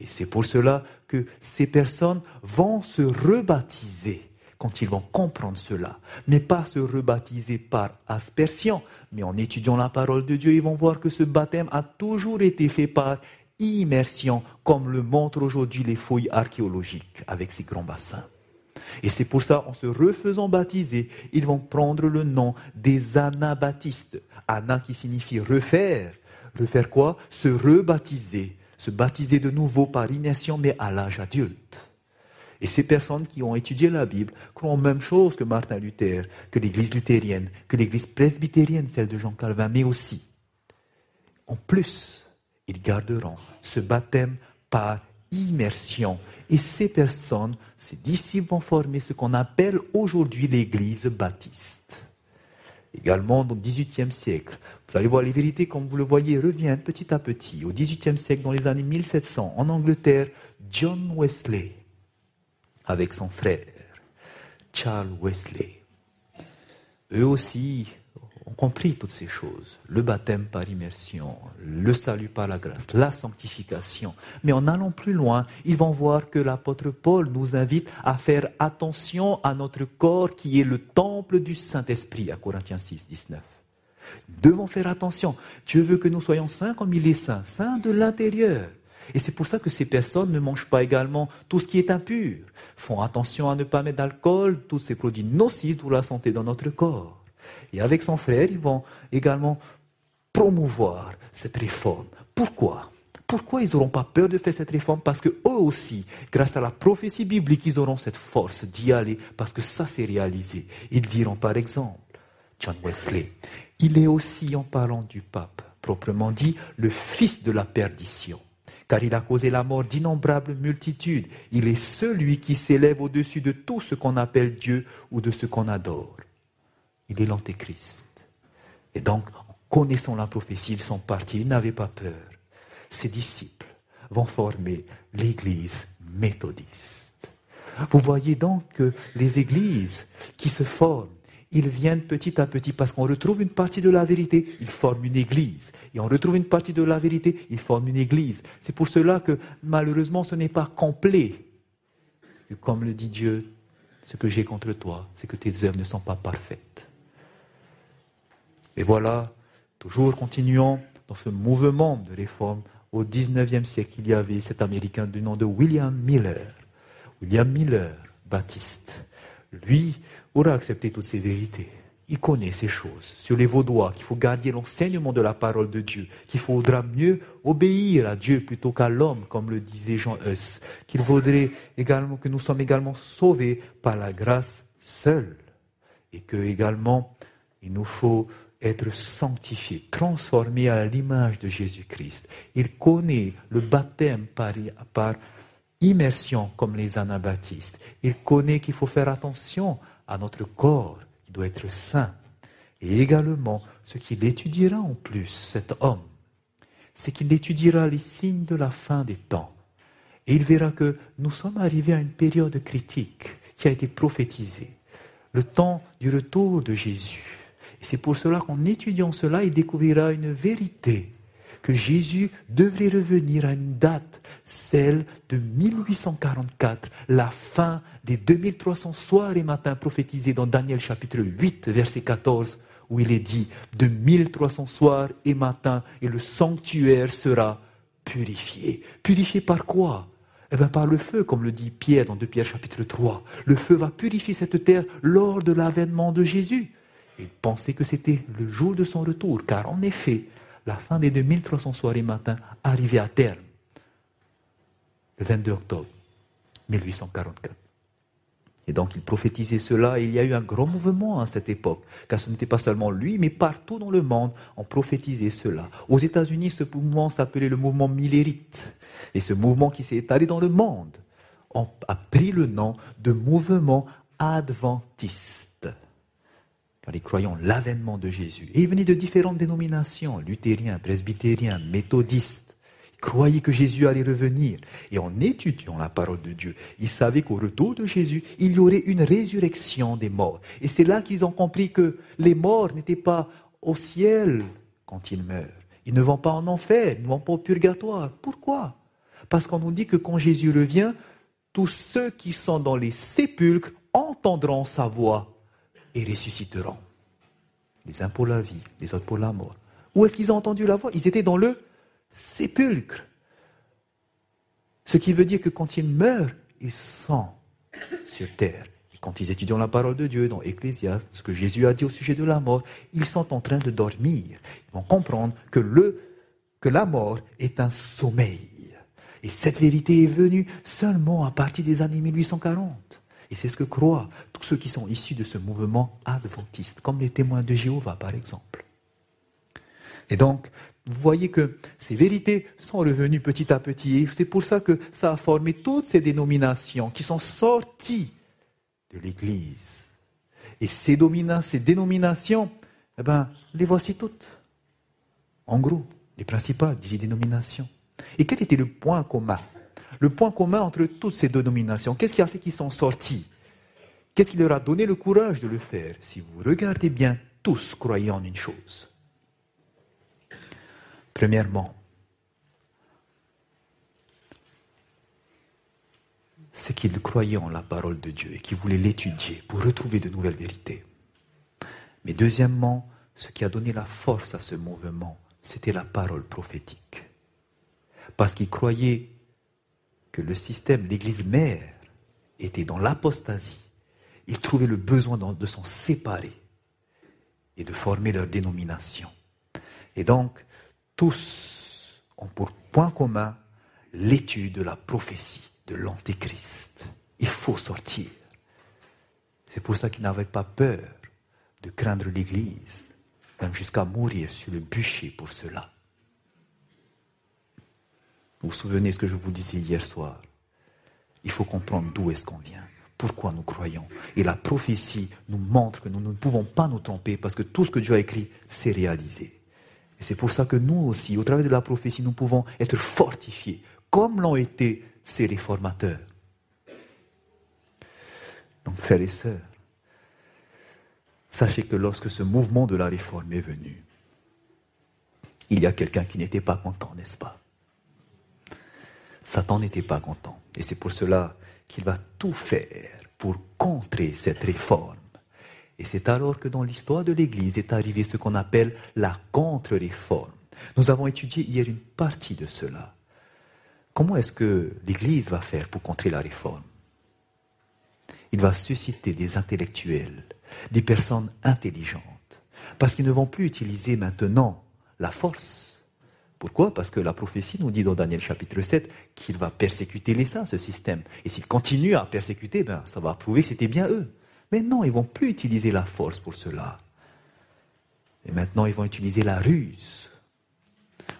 Et c'est pour cela que ces personnes vont se rebaptiser quand ils vont comprendre cela. Mais pas se rebaptiser par aspersion, mais en étudiant la parole de Dieu, ils vont voir que ce baptême a toujours été fait par immersion, comme le montrent aujourd'hui les fouilles archéologiques avec ces grands bassins. Et c'est pour ça, en se refaisant baptiser, ils vont prendre le nom des anabaptistes. Ana qui signifie refaire. Refaire quoi? Se rebaptiser. Se baptiser de nouveau par immersion, mais à l'âge adulte. Et ces personnes qui ont étudié la Bible croient même chose que Martin Luther, que l'Église luthérienne, que l'Église presbytérienne, celle de Jean Calvin, mais aussi. En plus, ils garderont ce baptême par immersion. Et ces personnes, ces disciples vont former ce qu'on appelle aujourd'hui l'Église baptiste. Également au XVIIIe siècle, vous allez voir les vérités, comme vous le voyez, reviennent petit à petit. Au XVIIIe siècle, dans les années 1700, en Angleterre, John Wesley, avec son frère, Charles Wesley, eux aussi ont compris toutes ces choses. Le baptême par immersion, le salut par la grâce, la sanctification. Mais en allant plus loin, ils vont voir que l'apôtre Paul nous invite à faire attention à notre corps qui est le temple du Saint-Esprit à Corinthiens 6, 19. Devons faire attention. Dieu veut que nous soyons saints comme il est saint, saints de l'intérieur. Et c'est pour ça que ces personnes ne mangent pas également tout ce qui est impur, font attention à ne pas mettre d'alcool, tous ces produits nocifs pour la santé dans notre corps. Et avec son frère, ils vont également promouvoir cette réforme. Pourquoi? Pourquoi ils n'auront pas peur de faire cette réforme? Parce que eux aussi, grâce à la prophétie biblique, ils auront cette force d'y aller, parce que ça s'est réalisé. Ils diront par exemple, John Wesley, il est aussi, en parlant du pape, proprement dit, le fils de la perdition car il a causé la mort d'innombrables multitudes. Il est celui qui s'élève au-dessus de tout ce qu'on appelle Dieu ou de ce qu'on adore il est l'antéchrist. Et donc, connaissant la prophétie, ils sont partis, ils n'avaient pas peur. Ses disciples vont former l'église méthodiste. Vous voyez donc que les églises qui se forment, ils viennent petit à petit parce qu'on retrouve une partie de la vérité, ils forment une église. Et on retrouve une partie de la vérité, ils forment une église. C'est pour cela que malheureusement ce n'est pas complet. comme le dit Dieu, ce que j'ai contre toi, c'est que tes œuvres ne sont pas parfaites. Et voilà, toujours continuons dans ce mouvement de réforme. Au 19e siècle, il y avait cet Américain du nom de William Miller. William Miller, baptiste. Lui aura accepté toutes ces vérités. Il connaît ces choses sur les Vaudois, qu'il faut garder l'enseignement de la parole de Dieu, qu'il faudra mieux obéir à Dieu plutôt qu'à l'homme, comme le disait Jean Hus, qu'il faudrait également que nous sommes également sauvés par la grâce seule, et que également il nous faut être sanctifié, transformé à l'image de Jésus-Christ. Il connaît le baptême par, par immersion comme les anabaptistes. Il connaît qu'il faut faire attention à notre corps, qui doit être saint. Et également ce qu'il étudiera en plus, cet homme, c'est qu'il étudiera les signes de la fin des temps. Et il verra que nous sommes arrivés à une période critique qui a été prophétisée, le temps du retour de Jésus. Et c'est pour cela qu'en étudiant cela, il découvrira une vérité, que Jésus devrait revenir à une date, celle de 1844, la fin des 2300 soirs et matins prophétisés dans Daniel chapitre 8, verset 14, où il est dit, de 1300 soirs et matins, et le sanctuaire sera purifié. Purifié par quoi? Eh bien, par le feu, comme le dit Pierre dans 2 Pierre chapitre 3. Le feu va purifier cette terre lors de l'avènement de Jésus. Il pensait que c'était le jour de son retour, car en effet, la fin des 2300 soirées matin arrivait à terme, le 22 octobre 1844. Et donc il prophétisait cela, et il y a eu un grand mouvement à cette époque, car ce n'était pas seulement lui, mais partout dans le monde, on prophétisait cela. Aux États-Unis, ce mouvement s'appelait le mouvement millérite, et ce mouvement qui s'est étalé dans le monde a pris le nom de mouvement adventiste les croyants l'avènement de Jésus. Et ils venaient de différentes dénominations, luthériens, presbytériens, méthodistes. Ils croyaient que Jésus allait revenir. Et en étudiant la parole de Dieu, ils savaient qu'au retour de Jésus, il y aurait une résurrection des morts. Et c'est là qu'ils ont compris que les morts n'étaient pas au ciel quand ils meurent. Ils ne vont pas en enfer, ils ne vont pas au purgatoire. Pourquoi? Parce qu'on nous dit que quand Jésus revient, tous ceux qui sont dans les sépulcres entendront sa voix et ressusciteront. Les uns pour la vie, les autres pour la mort. Où est-ce qu'ils ont entendu la voix? Ils étaient dans le sépulcre. Ce qui veut dire que quand ils meurent, ils sont sur terre. Et quand ils étudient la parole de Dieu dans Ecclésiaste, ce que Jésus a dit au sujet de la mort, ils sont en train de dormir. Ils vont comprendre que, le, que la mort est un sommeil. Et cette vérité est venue seulement à partir des années 1840. Et c'est ce que croient tous ceux qui sont issus de ce mouvement adventiste, comme les témoins de Jéhovah par exemple. Et donc, vous voyez que ces vérités sont revenues petit à petit. Et c'est pour ça que ça a formé toutes ces dénominations qui sont sorties de l'Église. Et ces, ces dénominations, eh ben, les voici toutes. En gros, les principales des dénominations. Et quel était le point commun le point commun entre toutes ces dénominations. Qu'est-ce qui a fait qu'ils sont sortis? Qu'est-ce qui leur a donné le courage de le faire? Si vous regardez bien, tous croyaient en une chose. Premièrement, c'est qu'ils croyaient en la parole de Dieu et qu'ils voulaient l'étudier pour retrouver de nouvelles vérités. Mais deuxièmement, ce qui a donné la force à ce mouvement, c'était la parole prophétique. Parce qu'ils croyaient que le système d'église mère était dans l'apostasie, ils trouvaient le besoin de s'en séparer et de former leur dénomination. Et donc, tous ont pour point commun l'étude de la prophétie de l'Antéchrist. Il faut sortir. C'est pour ça qu'ils n'avaient pas peur de craindre l'Église, même jusqu'à mourir sur le bûcher pour cela. Vous vous souvenez ce que je vous disais hier soir? Il faut comprendre d'où est-ce qu'on vient, pourquoi nous croyons. Et la prophétie nous montre que nous ne pouvons pas nous tromper parce que tout ce que Dieu a écrit s'est réalisé. Et c'est pour ça que nous aussi, au travers de la prophétie, nous pouvons être fortifiés, comme l'ont été ces réformateurs. Donc, frères et sœurs, sachez que lorsque ce mouvement de la réforme est venu, il y a quelqu'un qui n'était pas content, n'est-ce pas? Satan n'était pas content. Et c'est pour cela qu'il va tout faire pour contrer cette réforme. Et c'est alors que dans l'histoire de l'Église est arrivé ce qu'on appelle la contre-réforme. Nous avons étudié hier une partie de cela. Comment est-ce que l'Église va faire pour contrer la réforme? Il va susciter des intellectuels, des personnes intelligentes, parce qu'ils ne vont plus utiliser maintenant la force, pourquoi? Parce que la prophétie nous dit dans Daniel chapitre 7 qu'il va persécuter les saints, ce système. Et s'il continue à persécuter, ben, ça va prouver que c'était bien eux. Mais non, ils vont plus utiliser la force pour cela. Et maintenant, ils vont utiliser la ruse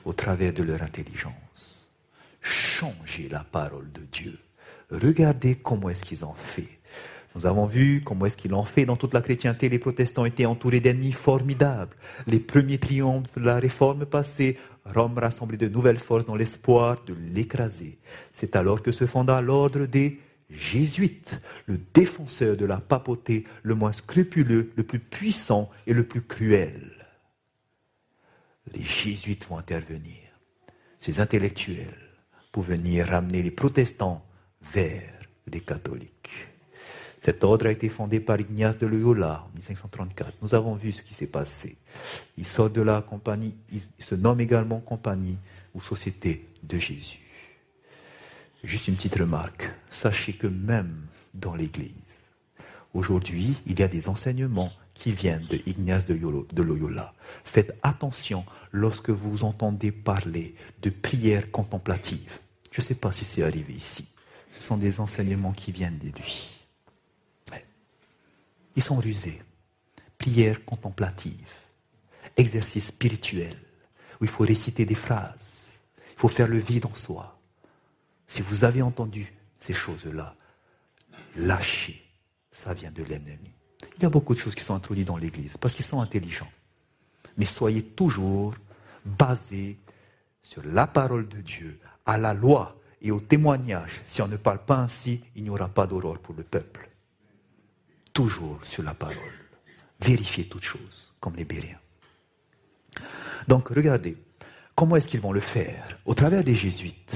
au travers de leur intelligence. Changer la parole de Dieu. Regardez comment est-ce qu'ils ont fait. Nous avons vu comment est-ce qu'il en fait dans toute la chrétienté. Les protestants étaient entourés d'ennemis formidables. Les premiers triomphes de la réforme passée, Rome rassemblait de nouvelles forces dans l'espoir de l'écraser. C'est alors que se fonda l'ordre des jésuites, le défenseur de la papauté le moins scrupuleux, le plus puissant et le plus cruel. Les jésuites vont intervenir, ces intellectuels, pour venir ramener les protestants vers les catholiques. Cet ordre a été fondé par Ignace de Loyola en 1534. Nous avons vu ce qui s'est passé. Il sort de la compagnie, il se nomme également compagnie ou société de Jésus. Juste une petite remarque. Sachez que même dans l'Église, aujourd'hui, il y a des enseignements qui viennent de Ignace de Loyola. Faites attention lorsque vous entendez parler de prière contemplative. Je ne sais pas si c'est arrivé ici. Ce sont des enseignements qui viennent de lui. Ils sont rusés. Prière contemplative, exercice spirituel, où il faut réciter des phrases, il faut faire le vide en soi. Si vous avez entendu ces choses-là, lâchez, ça vient de l'ennemi. Il y a beaucoup de choses qui sont introduites dans l'Église parce qu'ils sont intelligents. Mais soyez toujours basés sur la parole de Dieu, à la loi et au témoignage. Si on ne parle pas ainsi, il n'y aura pas d'aurore pour le peuple toujours sur la parole. Vérifiez toutes choses, comme les Bériens. Donc, regardez, comment est-ce qu'ils vont le faire Au travers des jésuites?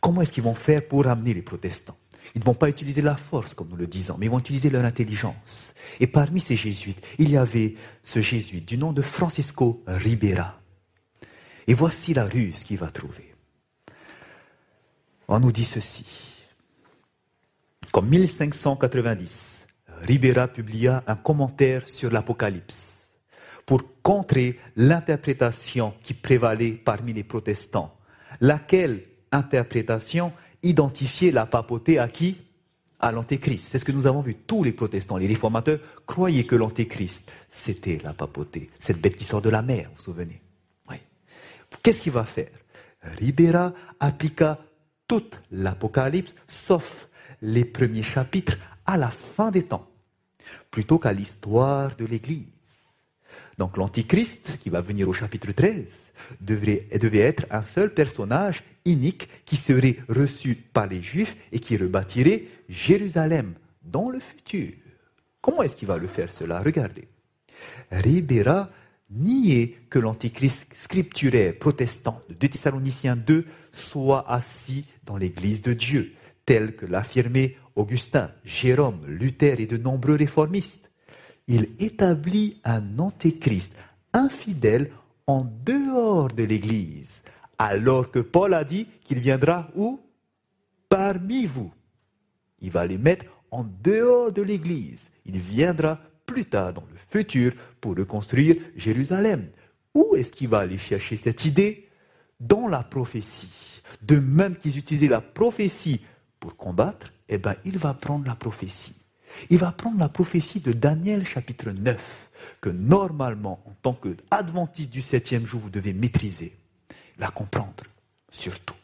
Comment est-ce qu'ils vont faire pour amener les protestants? Ils ne vont pas utiliser la force, comme nous le disons, mais ils vont utiliser leur intelligence. Et parmi ces jésuites, il y avait ce jésuite du nom de Francisco Ribera. Et voici la ruse qu'il va trouver. On nous dit ceci. Comme 1590, Ribera publia un commentaire sur l'Apocalypse pour contrer l'interprétation qui prévalait parmi les protestants, laquelle interprétation identifiait la papauté à qui? À l'Antéchrist. C'est ce que nous avons vu. Tous les protestants, les réformateurs, croyaient que l'Antéchrist, c'était la papauté, cette bête qui sort de la mer, vous vous souvenez? Qu'est-ce qu'il va faire? Ribera appliqua toute l'Apocalypse, sauf les premiers chapitres, à la fin des temps plutôt qu'à l'histoire de l'Église. Donc l'Antichrist, qui va venir au chapitre 13, devait, être un seul personnage unique qui serait reçu par les Juifs et qui rebâtirait Jérusalem dans le futur. Comment est-ce qu'il va le faire cela? Regardez. Ribera niait que l'antichrist scripturaire protestant de 2 Thessaloniciens 2 soit assis dans l'Église de Dieu, tel que l'affirmait Augustin, Jérôme, Luther et de nombreux réformistes. Il établit un antéchrist infidèle en dehors de l'Église, alors que Paul a dit qu'il viendra où? Parmi vous. Il va les mettre en dehors de l'Église. Il viendra plus tard dans le futur pour reconstruire Jérusalem. Où est-ce qu'il va aller chercher cette idée? Dans la prophétie. De même qu'ils utilisaient la prophétie pour combattre, eh bien, il va prendre la prophétie. Il va prendre la prophétie de Daniel chapitre 9, que normalement, en tant qu'adventiste du septième jour, vous devez maîtriser, la comprendre, surtout.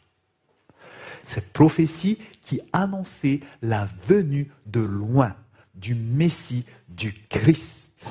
Cette prophétie qui annonçait la venue de loin du Messie, du Christ,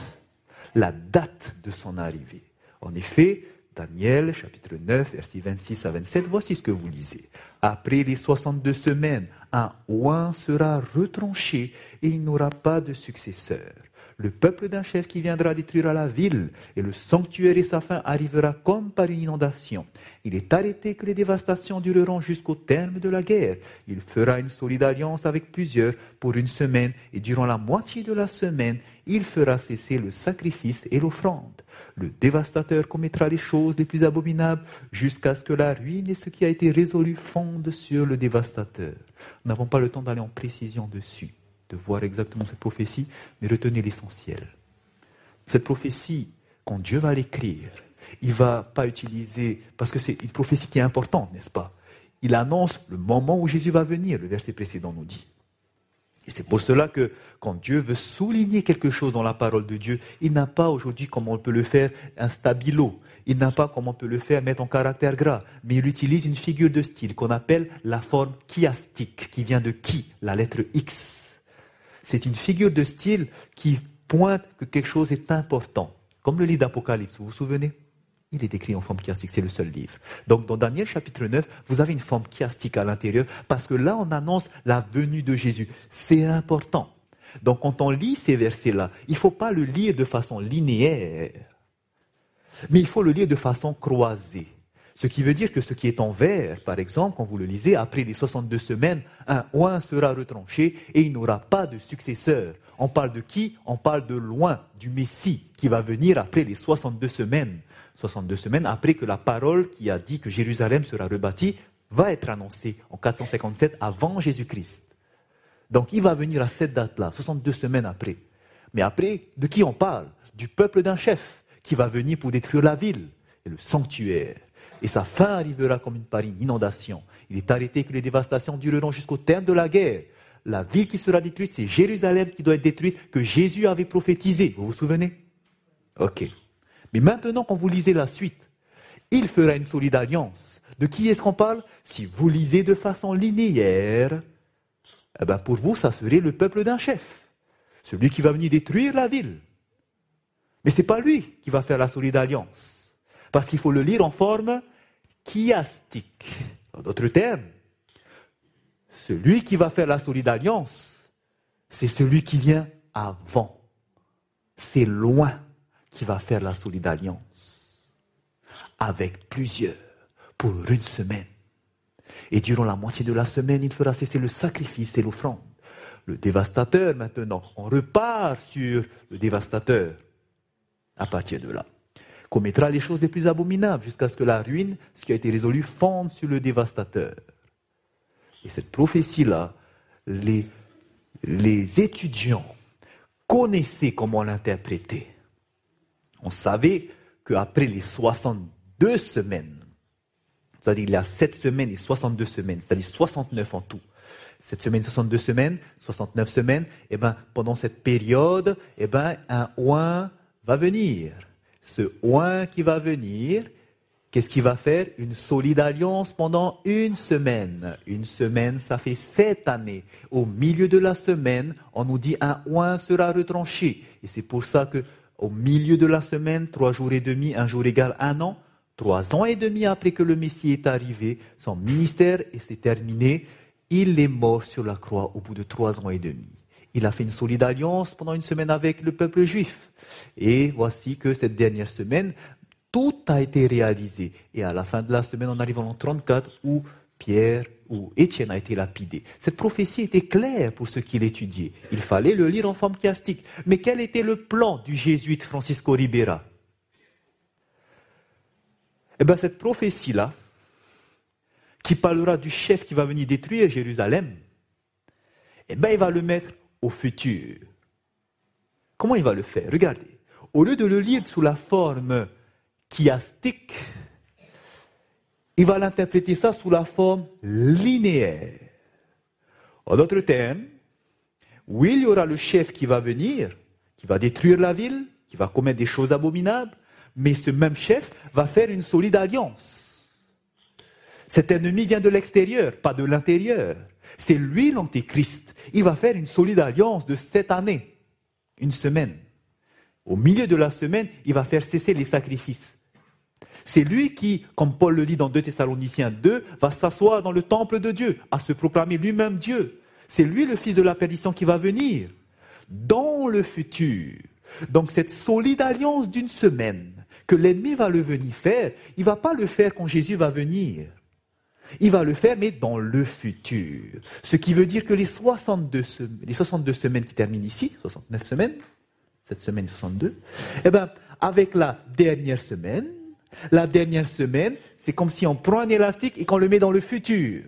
la date de son arrivée. En effet, Daniel chapitre 9, versets 26 à 27, voici ce que vous lisez. Après les 62 semaines, un oin sera retranché et il n'aura pas de successeur. Le peuple d'un chef qui viendra détruire la ville et le sanctuaire et sa fin arrivera comme par une inondation. Il est arrêté que les dévastations dureront jusqu'au terme de la guerre. Il fera une solide alliance avec plusieurs pour une semaine et durant la moitié de la semaine, il fera cesser le sacrifice et l'offrande. Le dévastateur commettra les choses les plus abominables jusqu'à ce que la ruine et ce qui a été résolu fondent sur le dévastateur. Nous n'avons pas le temps d'aller en précision dessus, de voir exactement cette prophétie, mais retenez l'essentiel. Cette prophétie, quand Dieu va l'écrire, il ne va pas utiliser, parce que c'est une prophétie qui est importante, n'est-ce pas? Il annonce le moment où Jésus va venir, le verset précédent nous dit. Et c'est pour cela que quand Dieu veut souligner quelque chose dans la parole de Dieu, il n'a pas aujourd'hui, comme on peut le faire, un stabilo. Il n'a pas, comme on peut le faire, mettre en caractère gras. Mais il utilise une figure de style qu'on appelle la forme chiastique, qui vient de qui? La lettre X. c'est une figure de style qui pointe que quelque chose est important. Comme le livre d'Apocalypse, vous vous souvenez? Il est écrit en forme chiastique, c'est le seul livre. Donc dans Daniel chapitre 9, vous avez une forme chiastique à l'intérieur parce que là on annonce la venue de Jésus. C'est important. Donc quand on lit ces versets-là, il ne faut pas le lire de façon linéaire, mais il faut le lire de façon croisée. Ce qui veut dire que ce qui est en vert, par exemple, quand vous le lisez, après les 62 semaines, un oin sera retranché et il n'aura pas de successeur. On parle de qui? On parle de loin, du Messie, qui va venir après les 62 semaines. 62 semaines après que la parole qui a dit que Jérusalem sera rebâtie va être annoncée en 457 avant Jésus-Christ. Donc il va venir à cette date-là, 62 semaines après. Mais après, de qui on parle? Du peuple d'un chef qui va venir pour détruire la ville et le sanctuaire et sa fin arrivera comme une, par une inondation. Il est arrêté que les dévastations dureront jusqu'au terme de la guerre. La ville qui sera détruite, c'est Jérusalem qui doit être détruite, que Jésus avait prophétisé. Vous vous souvenez? Ok. Mais maintenant, quand vous lisez la suite, il fera une solide alliance. De qui est-ce qu'on parle? Si vous lisez de façon linéaire, eh ben pour vous, ça serait le peuple d'un chef. Celui qui va venir détruire la ville. Mais ce n'est pas lui qui va faire la solide alliance. Parce qu'il faut le lire en forme chiastique. En d'autres termes, celui qui va faire la solide alliance, c'est celui qui vient avant. C'est loin qui va faire la solide alliance. Avec plusieurs, pour une semaine. Et durant la moitié de la semaine, il fera cesser le sacrifice et l'offrande. Le dévastateur maintenant, on repart sur le dévastateur à partir de là commettra les choses les plus abominables jusqu'à ce que la ruine, ce qui a été résolu, fonde sur le dévastateur. Et cette prophétie-là, les, les étudiants connaissaient comment l'interpréter. On savait qu'après les 62 semaines, c'est-à-dire il y a 7 semaines et 62 semaines, c'est-à-dire 69 en tout, 7 semaines, 62 semaines, 69 semaines, et eh ben, pendant cette période, et eh ben, un oin va venir ce oin qui va venir, qu'est-ce qu'il va faire? Une solide alliance pendant une semaine. Une semaine, ça fait sept années. Au milieu de la semaine, on nous dit un oin sera retranché. Et c'est pour ça que au milieu de la semaine, trois jours et demi, un jour égal un an, trois ans et demi après que le Messie est arrivé, son ministère s'est terminé, il est mort sur la croix au bout de trois ans et demi. Il a fait une solide alliance pendant une semaine avec le peuple juif. Et voici que cette dernière semaine, tout a été réalisé. Et à la fin de la semaine, on arrive en 34 où Pierre ou Étienne a été lapidé. Cette prophétie était claire pour ceux qui l'étudiaient. Il fallait le lire en forme chiastique. Mais quel était le plan du jésuite Francisco Ribera? Eh bien, cette prophétie-là, qui parlera du chef qui va venir détruire Jérusalem, eh bien, il va le mettre au futur. Comment il va le faire? Regardez. Au lieu de le lire sous la forme chiastique, il va l'interpréter ça sous la forme linéaire. En d'autres termes, oui, il y aura le chef qui va venir, qui va détruire la ville, qui va commettre des choses abominables, mais ce même chef va faire une solide alliance. Cet ennemi vient de l'extérieur, pas de l'intérieur. C'est lui l'antéchrist. Il va faire une solide alliance de sept années, une semaine. Au milieu de la semaine, il va faire cesser les sacrifices. C'est lui qui, comme Paul le dit dans 2 Thessaloniciens 2, va s'asseoir dans le temple de Dieu, à se proclamer lui-même Dieu. C'est lui le fils de la perdition qui va venir dans le futur. Donc cette solide alliance d'une semaine que l'ennemi va le venir faire, il ne va pas le faire quand Jésus va venir. Il va le faire, mais dans le futur. Ce qui veut dire que les 62, les 62 semaines qui terminent ici, 69 semaines, cette semaine 62, eh bien, avec la dernière semaine, la dernière semaine, c'est comme si on prend un élastique et qu'on le met dans le futur.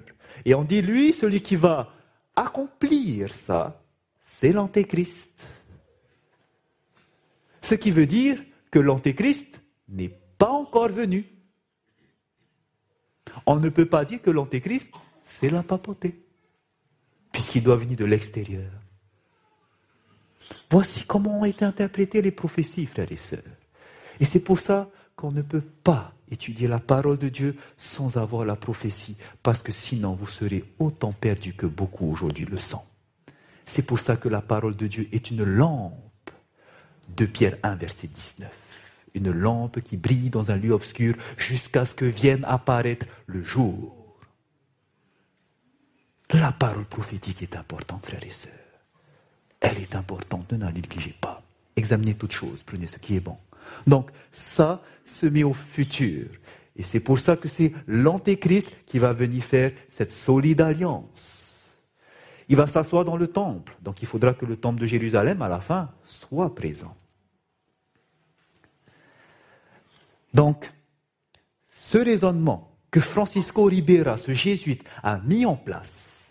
Et on dit, lui, celui qui va accomplir ça, c'est l'antéchrist. Ce qui veut dire que l'antéchrist n'est pas encore venu. On ne peut pas dire que l'antéchrist, c'est la papauté, puisqu'il doit venir de l'extérieur. Voici comment ont été interprétées les prophéties, frères et sœurs. Et c'est pour ça qu'on ne peut pas étudier la parole de Dieu sans avoir la prophétie, parce que sinon vous serez autant perdu que beaucoup aujourd'hui le sont. C'est pour ça que la parole de Dieu est une lampe. De Pierre 1, verset 19. Une lampe qui brille dans un lieu obscur jusqu'à ce que vienne apparaître le jour. La parole prophétique est importante, frères et sœurs. Elle est importante, ne la négligez pas. Examinez toutes choses, prenez ce qui est bon. Donc, ça se met au futur. Et c'est pour ça que c'est l'Antéchrist qui va venir faire cette solide alliance. Il va s'asseoir dans le temple. Donc, il faudra que le temple de Jérusalem, à la fin, soit présent. Donc, ce raisonnement que Francisco Ribera, ce jésuite, a mis en place,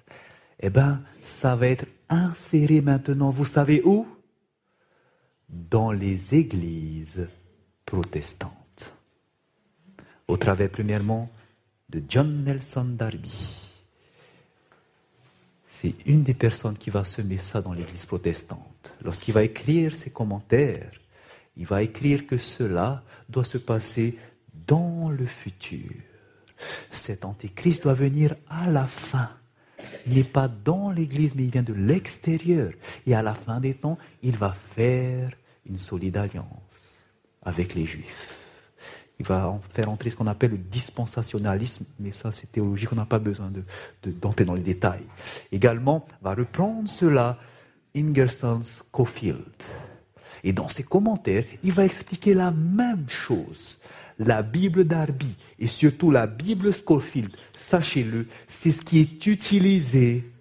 eh bien, ça va être inséré maintenant, vous savez où? Dans les églises protestantes. Au travers, premièrement, de John Nelson Darby. C'est une des personnes qui va semer ça dans l'église protestante. Lorsqu'il va écrire ses commentaires, il va écrire que cela doit se passer dans le futur. Cet antéchrist doit venir à la fin. Il n'est pas dans l'Église, mais il vient de l'extérieur. Et à la fin des temps, il va faire une solide alliance avec les Juifs. Il va faire entrer ce qu'on appelle le dispensationalisme, mais ça c'est théologique, on n'a pas besoin d'entrer de, dans les détails. Également, va reprendre cela Ingersoll Schofield. Et dans ses commentaires, il va expliquer la même chose la Bible d'Arby et surtout la Bible Schofield, sachez-le, c'est ce qui est utilisé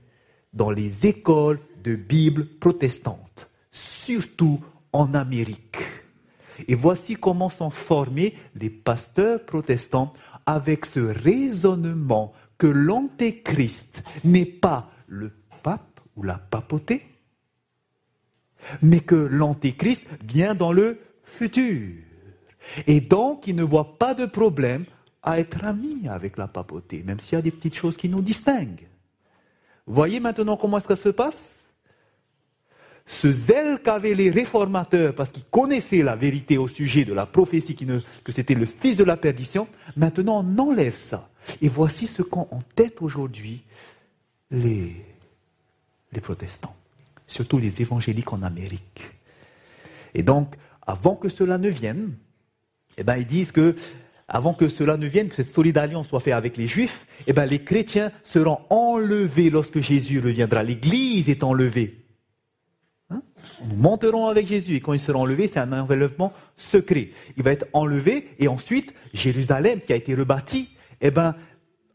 dans les écoles de Bible protestantes, surtout en Amérique. Et voici comment sont formés les pasteurs protestants avec ce raisonnement que l'antéchrist n'est pas le pape ou la papauté, mais que l'antéchrist vient dans le futur. Et donc, il ne voit pas de problème à être ami avec la papauté, même s'il y a des petites choses qui nous distinguent. Voyez maintenant comment ça se passe? Ce zèle qu'avaient les réformateurs, parce qu'ils connaissaient la vérité au sujet de la prophétie que c'était le fils de la perdition, maintenant on enlève ça. Et voici ce qu'ont en tête aujourd'hui les protestants, surtout les évangéliques en Amérique. Et donc, avant que cela ne vienne, eh ben, ils disent que avant que cela ne vienne, que cette solide alliance soit faite avec les Juifs, eh ben, les chrétiens seront enlevés lorsque Jésus reviendra. L'Église est enlevée. Hein? Nous monterons avec Jésus et quand il sera enlevé, c'est un enlèvement secret. Il va être enlevé et ensuite Jérusalem qui a été rebâtie, eh ben,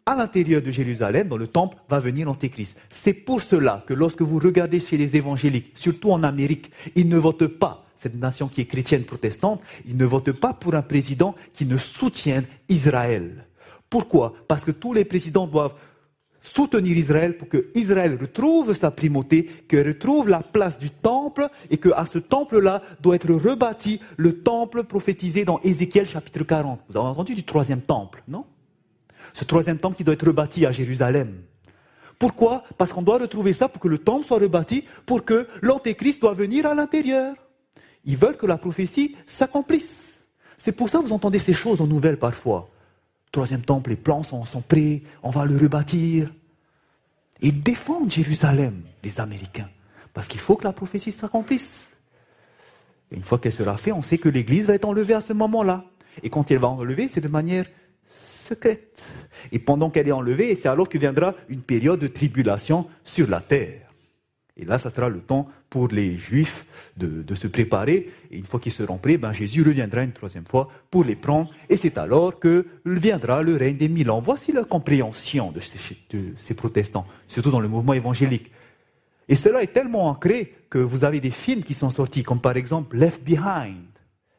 à l'intérieur de Jérusalem, dans le temple, va venir l'Antéchrist. C'est pour cela que lorsque vous regardez chez les évangéliques, surtout en Amérique, ils ne votent pas cette nation qui est chrétienne protestante, ils ne votent pas pour un président qui ne soutienne Israël. Pourquoi? Parce que tous les présidents doivent soutenir Israël pour que Israël retrouve sa primauté, qu'elle retrouve la place du temple et que à ce temple-là doit être rebâti le temple prophétisé dans Ézéchiel chapitre 40. Vous avez entendu du troisième temple, non? Ce troisième temple qui doit être rebâti à Jérusalem. Pourquoi? Parce qu'on doit retrouver ça pour que le temple soit rebâti, pour que l'antéchrist doit venir à l'intérieur. Ils veulent que la prophétie s'accomplisse. C'est pour ça que vous entendez ces choses en nouvelles parfois. Troisième temple, les plans sont, prêts, on va le rebâtir. Ils défendent Jérusalem, les Américains, parce qu'il faut que la prophétie s'accomplisse. Une fois qu'elle sera faite, on sait que l'Église va être enlevée à ce moment-là. Et quand elle va enlever, c'est de manière secrète. Et pendant qu'elle est enlevée, c'est alors que viendra une période de tribulation sur la terre. Et là, ça sera le temps pour les Juifs de, se préparer. Et une fois qu'ils seront prêts, ben, Jésus reviendra une troisième fois pour les prendre. Et c'est alors que viendra le règne des mille ans. Voici la compréhension de ces, protestants, surtout dans le mouvement évangélique. Et cela est tellement ancré que vous avez des films qui sont sortis, comme par exemple Left Behind,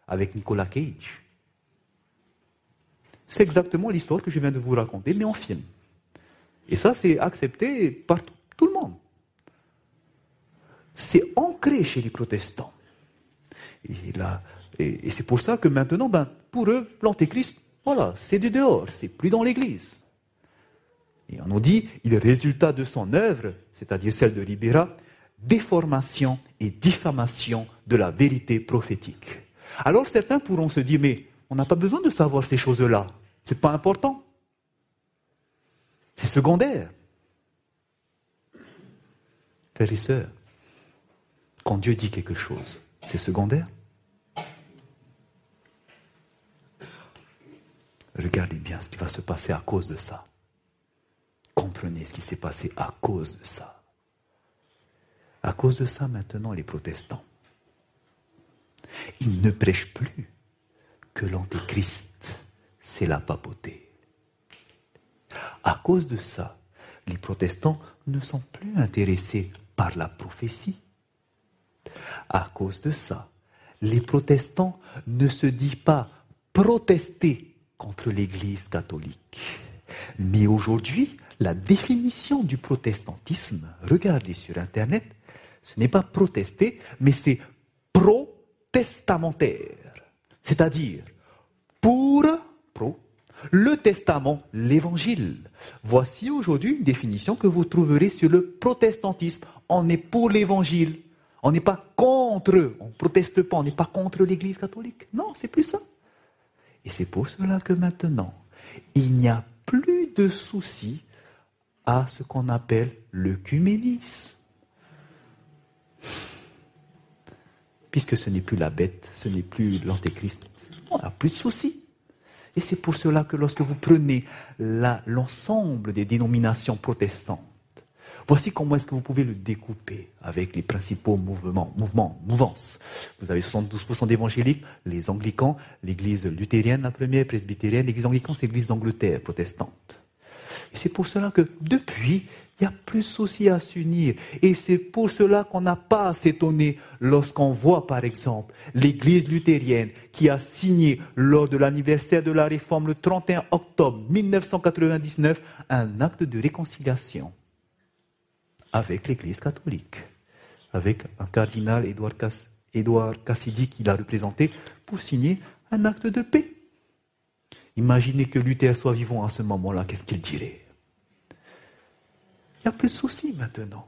avec Nicolas Cage. C'est exactement l'histoire que je viens de vous raconter, mais en film. Et ça, c'est accepté par tout le monde c'est ancré chez les protestants. Et, c'est pour ça que maintenant, ben, pour eux, l'antéchrist, voilà, c'est du dehors, c'est plus dans l'église. Et on nous dit, il est résultat de son œuvre, c'est-à-dire celle de Ribera, déformation et diffamation de la vérité prophétique. Alors certains pourront se dire, mais on n'a pas besoin de savoir ces choses-là, c'est pas important. C'est secondaire. Frères et sœurs, quand Dieu dit quelque chose, c'est secondaire Regardez bien ce qui va se passer à cause de ça. Comprenez ce qui s'est passé à cause de ça. À cause de ça, maintenant, les protestants, ils ne prêchent plus que l'antéchrist, c'est la papauté. À cause de ça, les protestants ne sont plus intéressés par la prophétie. À cause de ça, les protestants ne se disent pas protester contre l'Église catholique. Mais aujourd'hui, la définition du protestantisme, regardez sur Internet, ce n'est pas protester, mais c'est pro-testamentaire. C'est-à-dire, pour, le testament, l'évangile. Voici aujourd'hui une définition que vous trouverez sur le protestantisme. On est pour l'évangile. On n'est pas contre. On ne proteste pas. On n'est pas contre l'église catholique. Non, c'est plus ça. Et c'est pour cela que maintenant, il n'y a plus de souci à ce qu'on appelle l'œcuménisme. Puisque ce n'est plus la bête, ce n'est plus l'antéchrist, on n'a plus de soucis. Et c'est pour cela que lorsque vous prenez l'ensemble des dénominations protestantes, voici comment est-ce que vous pouvez le découper avec les principaux mouvements, mouvements, mouvances. Vous avez 72% d'évangéliques, les anglicans, l'église luthérienne, la première, presbytérienne, l'église anglicane, c'est l'église d'Angleterre protestante. C'est pour cela que depuis, il y a plus aussi à s'unir. Et c'est pour cela qu'on n'a pas à s'étonner lorsqu'on voit, par exemple, l'Église luthérienne qui a signé lors de l'anniversaire de la réforme le 31 octobre 1999 un acte de réconciliation avec l'Église catholique, avec un cardinal Édouard, Cassidy qui l'a représenté pour signer un acte de paix. Imaginez que Luther soit vivant à ce moment-là, qu'est-ce qu'il dirait? Il n'y a plus de soucis maintenant.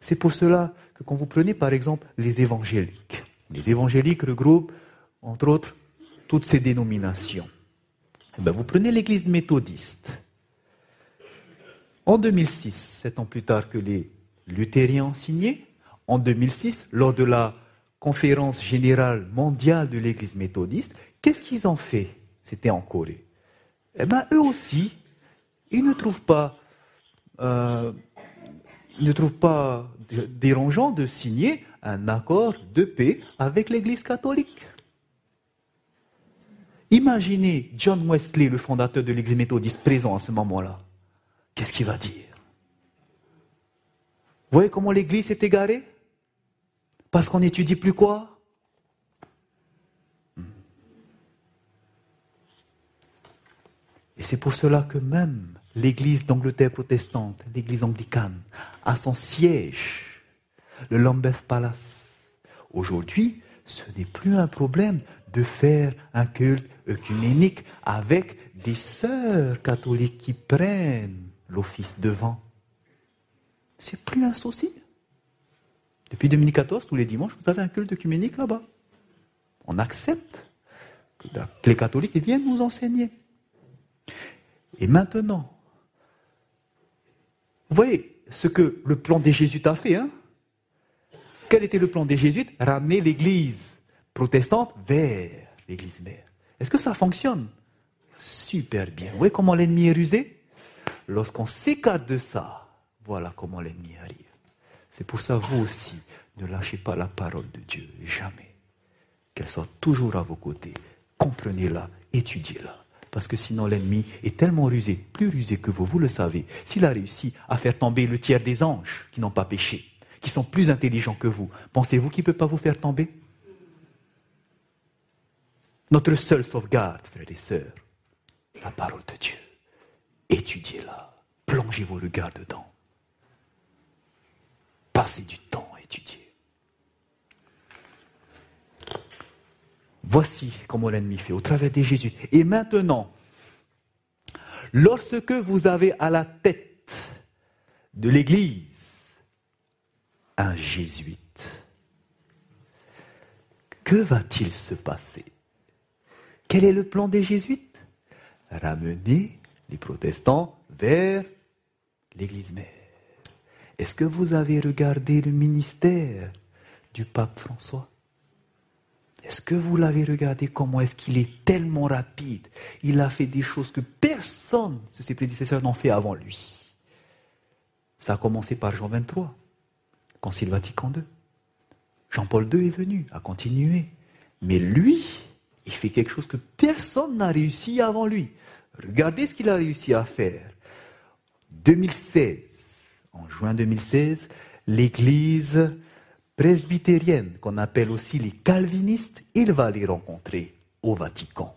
C'est pour cela que quand vous prenez par exemple les évangéliques, les évangéliques regroupent entre autres toutes ces dénominations. Eh ben, vous prenez l'église méthodiste. En 2006, sept ans plus tard que les luthériens ont signé, en 2006, lors de la conférence générale mondiale de l'église méthodiste, qu'est-ce qu'ils ont fait? C'était en Corée. Eh bien, eux aussi, ils ne trouvent pas euh, ne trouve pas dérangeant de signer un accord de paix avec l'Église catholique. Imaginez John Wesley, le fondateur de l'Église méthodiste, présent à ce moment-là. Qu'est-ce qu'il va dire? Vous voyez comment l'Église est égarée? Parce qu'on n'étudie plus quoi? Et c'est pour cela que même l'église d'Angleterre protestante, l'église anglicane, a son siège, le Lambeth Palace. Aujourd'hui, ce n'est plus un problème de faire un culte œcuménique avec des sœurs catholiques qui prennent l'office devant. C'est plus un souci. Depuis 2014, tous les dimanches, vous avez un culte œcuménique là-bas. On accepte que les catholiques viennent nous enseigner. Et maintenant, vous voyez ce que le plan des Jésuites a fait. Hein Quel était le plan des Jésuites? Ramener l'Église protestante vers l'Église mère. Est-ce que ça fonctionne? Super bien. Vous voyez comment l'ennemi est rusé? Lorsqu'on s'écarte de ça, voilà comment l'ennemi arrive. C'est pour ça, vous aussi, ne lâchez pas la parole de Dieu, jamais. Qu'elle soit toujours à vos côtés. Comprenez-la, étudiez-la. Parce que sinon l'ennemi est tellement rusé, plus rusé que vous, vous le savez. S'il a réussi à faire tomber le tiers des anges qui n'ont pas péché, qui sont plus intelligents que vous, pensez-vous qu'il ne peut pas vous faire tomber? Notre seule sauvegarde, frères et sœurs, la parole de Dieu. Étudiez-la, plongez vos regards dedans. Passez du temps à étudier. Voici comment l'ennemi fait au travers des Jésus. Et maintenant, lorsque vous avez à la tête de l'Église un jésuite, que va-t-il se passer? Quel est le plan des jésuites? Ramener les protestants vers l'Église mère. Est-ce que vous avez regardé le ministère du pape François? Est-ce que vous l'avez regardé Comment est-ce qu'il est tellement rapide? Il a fait des choses que personne de ses prédécesseurs n'ont fait avant lui. Ça a commencé par Jean 23, Concile Vatican II. Jean-Paul II est venu, a continué. Mais lui, il fait quelque chose que personne n'a réussi avant lui. Regardez ce qu'il a réussi à faire. 2016, en juin 2016, l'Église presbytérienne, qu'on appelle aussi les calvinistes, il va les rencontrer au Vatican.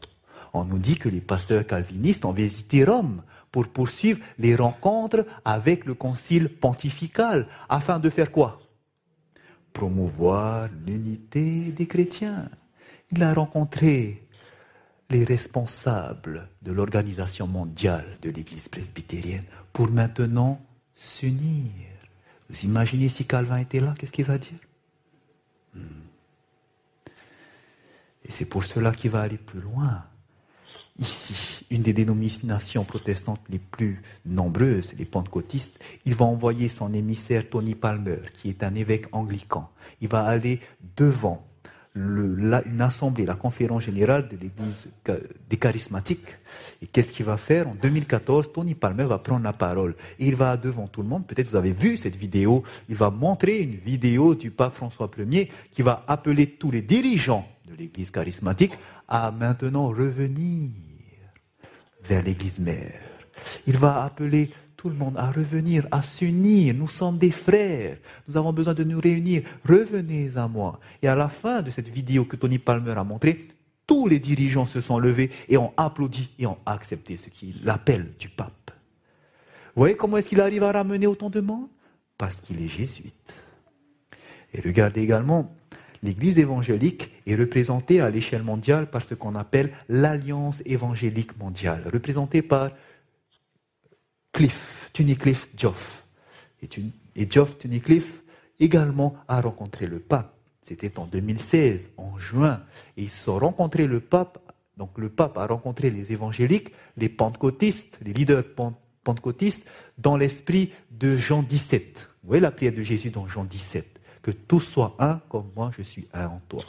On nous dit que les pasteurs calvinistes ont visité Rome pour poursuivre les rencontres avec le concile pontifical, afin de faire quoi? Promouvoir l'unité des chrétiens. Il a rencontré les responsables de l'Organisation mondiale de l'Église presbytérienne pour maintenant s'unir. Vous imaginez si Calvin était là, qu'est-ce qu'il va dire? Et c'est pour cela qu'il va aller plus loin. Ici, une des dénominations protestantes les plus nombreuses, les pentecôtistes, il va envoyer son émissaire Tony Palmer, qui est un évêque anglican. Il va aller devant une assemblée, la conférence générale de l'Église des charismatiques. Et qu'est-ce qu'il va faire En 2014, Tony Palmer va prendre la parole. Et il va devant tout le monde, peut-être vous avez vu cette vidéo, il va montrer une vidéo du pape François Ier qui va appeler tous les dirigeants de l'Église charismatique à maintenant revenir vers l'Église mère. Il va appeler tout le monde à revenir, à s'unir. Nous sommes des frères. Nous avons besoin de nous réunir. Revenez à moi. Et à la fin de cette vidéo que Tony Palmer a montrée, tous les dirigeants se sont levés et ont applaudi et ont accepté ce qu'il appelle du pape. Vous voyez comment est-ce qu'il arrive à ramener autant de monde? Parce qu'il est jésuite. Et regardez également, l'Église évangélique est représentée à l'échelle mondiale par ce qu'on appelle l'Alliance évangélique mondiale, représentée par Cliff, Tunicliffe Joff. Et, et Tunicliffe également a rencontré le pape. C'était en 2016, en juin. Et ils se sont rencontrés le pape. Donc le pape a rencontré les évangéliques, les pentecôtistes, les leaders pentecôtistes, dans l'esprit de Jean 17. Vous voyez la prière de Jésus dans Jean 17. Que tous soient un comme moi je suis un en toi.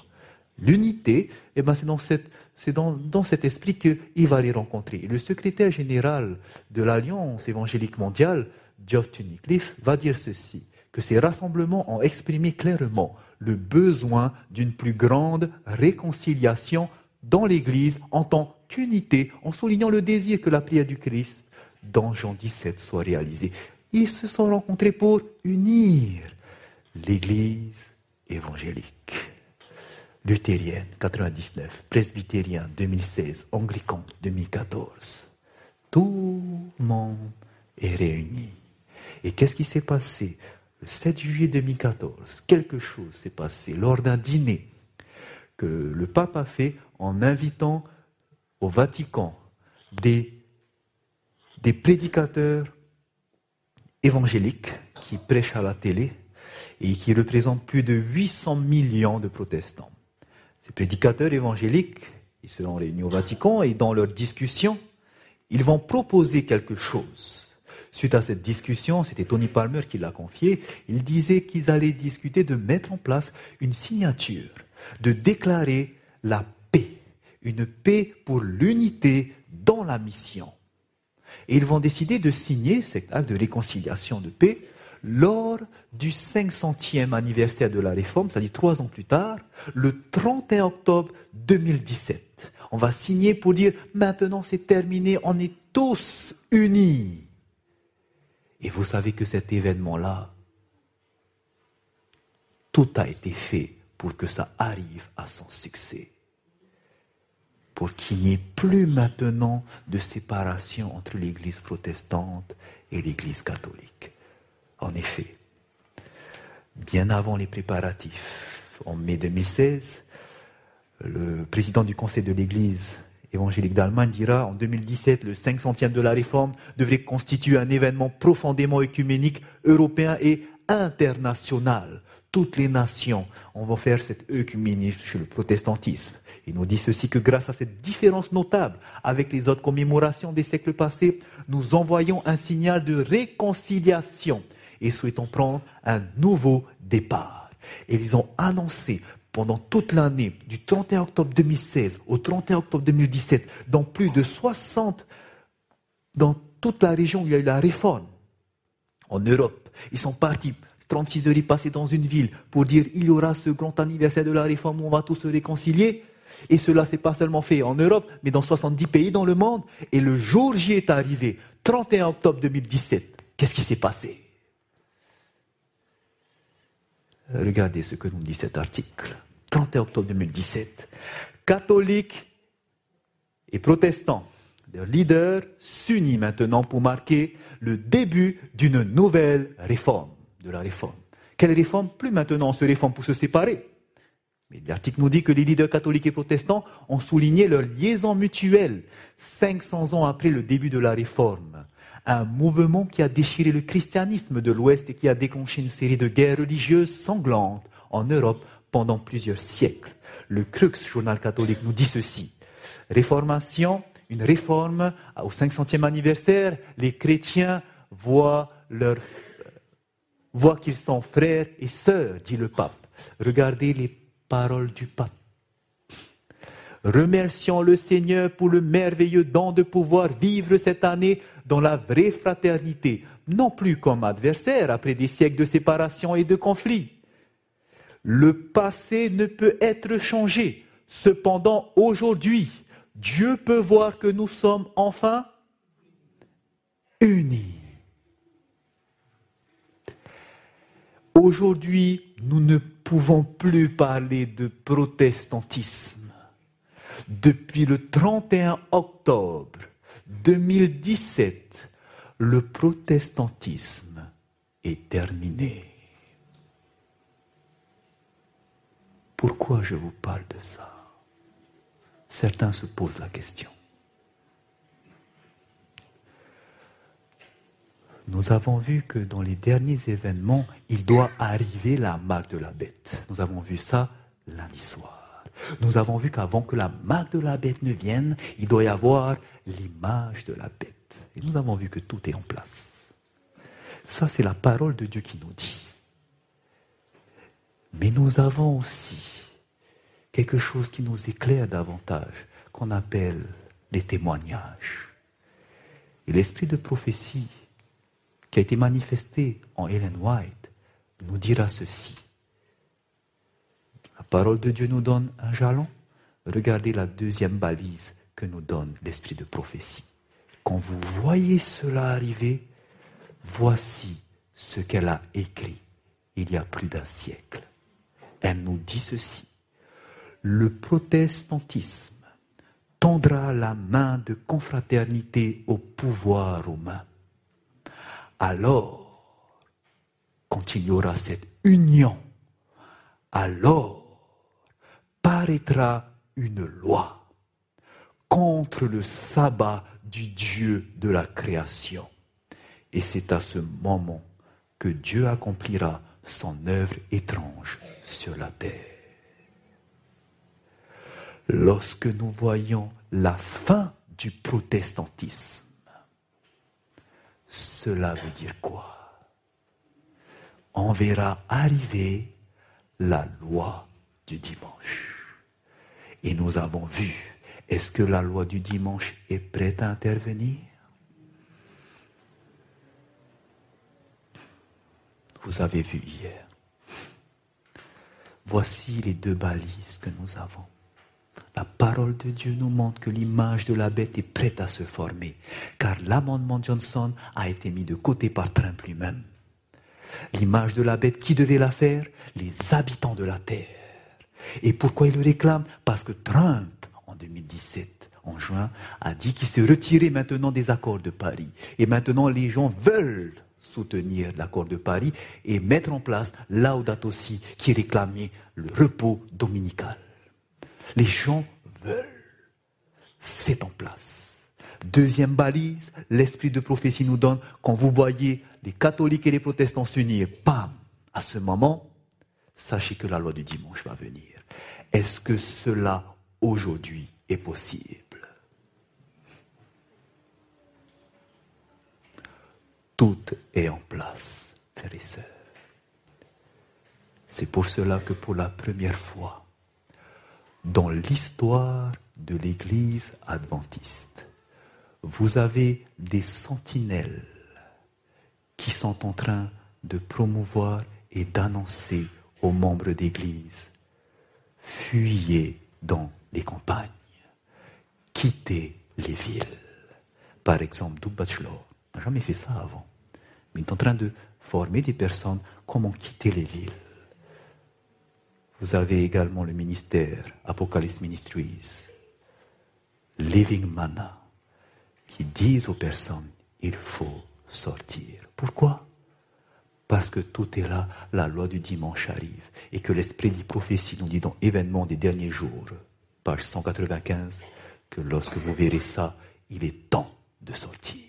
L'unité, eh ben c'est dans, cette, dans, dans, cet esprit qu'il va les rencontrer. Le secrétaire général de l'Alliance évangélique mondiale, Geoff Tunicliffe, va dire ceci, que ces rassemblements ont exprimé clairement le besoin d'une plus grande réconciliation dans l'Église en tant qu'unité, en soulignant le désir que la prière du Christ dans Jean 17 soit réalisée. Ils se sont rencontrés pour unir l'Église évangélique luthérienne 99, presbytérien 2016, anglican 2014. Tout le monde est réuni. Et qu'est-ce qui s'est passé? Le 7 juillet 2014, quelque chose s'est passé lors d'un dîner que le pape a fait en invitant au Vatican des, des prédicateurs évangéliques qui prêchent à la télé et qui représentent plus de 800 millions de protestants. Ces prédicateurs évangéliques, ils seront réunis au Vatican et dans leur discussion, ils vont proposer quelque chose. Suite à cette discussion, c'était Tony Palmer qui l'a confié, il disait qu'ils allaient discuter de mettre en place une signature, de déclarer la paix, une paix pour l'unité dans la mission. Et ils vont décider de signer cet acte de réconciliation de paix lors du 500e anniversaire de la réforme, c'est-à-dire trois ans plus tard, le 31 octobre 2017. On va signer pour dire maintenant c'est terminé, on est tous unis. Et vous savez que cet événement-là, tout a été fait pour que ça arrive à son succès. Pour qu'il n'y ait plus maintenant de séparation entre l'Église protestante et l'Église catholique. En effet, bien avant les préparatifs, en mai 2016, le président du Conseil de l'Église évangélique d'Allemagne dira en 2017, le 500e de la réforme devrait constituer un événement profondément écuménique, européen et international. Toutes les nations, on va faire cet œcuménisme chez le protestantisme. Il nous dit ceci que grâce à cette différence notable avec les autres commémorations des siècles passés, nous envoyons un signal de réconciliation et souhaitons prendre un nouveau départ. Et ils ont annoncé pendant toute l'année, du 31 octobre 2016 au 31 octobre 2017, dans plus de 60, dans toute la région où il y a eu la réforme, en Europe, ils sont partis 36 heures y passer dans une ville pour dire il y aura ce grand anniversaire de la réforme où on va tous se réconcilier. Et cela s'est pas seulement fait en Europe, mais dans 70 pays dans le monde. Et le jour J est arrivé, 31 octobre 2017. Qu'est-ce qui s'est passé? Regardez ce que nous dit cet article. 31 octobre 2017. Catholiques et protestants, leurs leaders s'unissent maintenant pour marquer le début d'une nouvelle réforme, de la réforme. Quelle réforme? Plus maintenant on se réforme pour se séparer. Mais l'article nous dit que les leaders catholiques et protestants ont souligné leur liaison mutuelle 500 ans après le début de la réforme un mouvement qui a déchiré le christianisme de l'Ouest et qui a déclenché une série de guerres religieuses sanglantes en Europe pendant plusieurs siècles. Le Crux, journal catholique, nous dit ceci. Réformation, une réforme au 500e anniversaire, les chrétiens voient, leur, voient qu'ils sont frères et sœurs, dit le pape. Regardez les paroles du pape. Remercions le Seigneur pour le merveilleux don de pouvoir vivre cette année dans la vraie fraternité, non plus comme adversaire après des siècles de séparation et de conflits. Le passé ne peut être changé. Cependant, aujourd'hui, Dieu peut voir que nous sommes enfin unis. Aujourd'hui, nous ne pouvons plus parler de protestantisme. Depuis le 31 octobre 2017, le protestantisme est terminé. Pourquoi je vous parle de ça? Certains se posent la question. Nous avons vu que dans les derniers événements, il doit arriver la marque de la bête. Nous avons vu ça lundi soir. Nous avons vu qu'avant que la marque de la bête ne vienne, il doit y avoir l'image de la bête. Et nous avons vu que tout est en place. Ça, c'est la parole de Dieu qui nous dit. Mais nous avons aussi quelque chose qui nous éclaire davantage, qu'on appelle les témoignages. Et l'esprit de prophétie qui a été manifesté en Ellen White nous dira ceci. La parole de Dieu nous donne un jalon. Regardez la deuxième balise que nous donne l'esprit de prophétie. Quand vous voyez cela arriver, voici ce qu'elle a écrit il y a plus d'un siècle. Elle nous dit ceci. Le protestantisme tendra la main de confraternité au pouvoir romain. Alors, quand il y aura cette union, alors paraîtra une loi contre le sabbat du Dieu de la création. Et c'est à ce moment que Dieu accomplira son œuvre étrange sur la terre. Lorsque nous voyons la fin du protestantisme, cela veut dire quoi? On verra arriver la loi du dimanche. Et nous avons vu, est-ce que la loi du dimanche est prête à intervenir? Vous avez vu hier. Voici les deux balises que nous avons. La parole de Dieu nous montre que l'image de la bête est prête à se former, car l'amendement Johnson a été mis de côté par Trump lui-même. L'image de la bête, qui devait la faire? Les habitants de la terre. Et pourquoi il le réclame? Parce que Trump, en 2017, en juin, a dit qu'il s'est retiré maintenant des accords de Paris. Et maintenant, les gens veulent soutenir l'accord de Paris et mettre en place Laudato aussi, qui réclamait le repos dominical. Les gens veulent. C'est en place. Deuxième balise, l'esprit de prophétie nous donne, quand vous voyez les catholiques et les protestants s'unir, pam, à ce moment, sachez que la loi du dimanche va venir. Est-ce que cela aujourd'hui est possible Tout est en place, frères et sœurs. C'est pour cela que pour la première fois, dans l'histoire de l'Église adventiste, vous avez des sentinelles qui sont en train de promouvoir et d'annoncer aux membres d'Église, fuyez dans les campagnes, quittez les villes. Par exemple, Doug Bachelor n'a jamais fait ça avant, mais il est en train de former des personnes comment quitter les villes? Vous avez également le ministère Apocalypse Ministries, Living Mana, qui disent aux personnes, il faut sortir. Pourquoi? Parce que tout est là, la loi du dimanche arrive, et que l'esprit dit prophétie nous dit dans événements des derniers jours, page 195, que lorsque vous verrez ça, il est temps de sortir.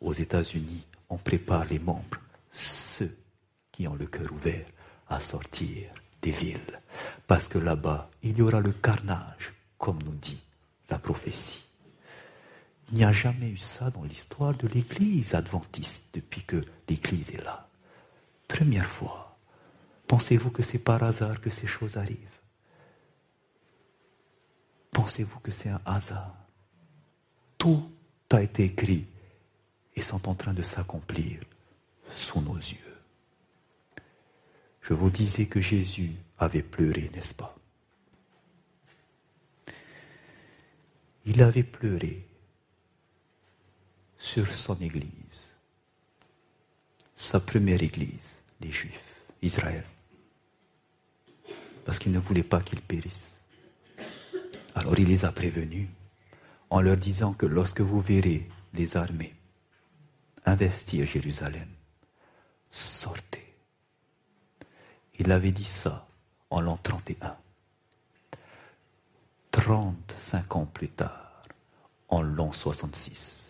Aux États-Unis, on prépare les membres, ceux qui ont le cœur ouvert, à sortir des villes. Parce que là-bas, il y aura le carnage, comme nous dit la prophétie. Il n'y a jamais eu ça dans l'histoire de l'Église adventiste depuis que l'Église est là. Première fois. Pensez-vous que c'est par hasard que ces choses arrivent? Pensez-vous que c'est un hasard? Tout a été écrit et sont en train de s'accomplir sous nos yeux. Je vous disais que Jésus avait pleuré, n'est-ce pas? Il avait pleuré sur son Église, sa première Église, les Juifs, Israël, parce qu'il ne voulait pas qu'ils périssent. Alors il les a prévenus en leur disant que lorsque vous verrez les armées investir Jérusalem, sortez. Il avait dit ça en l'an 31. 35 ans plus tard, en l'an 66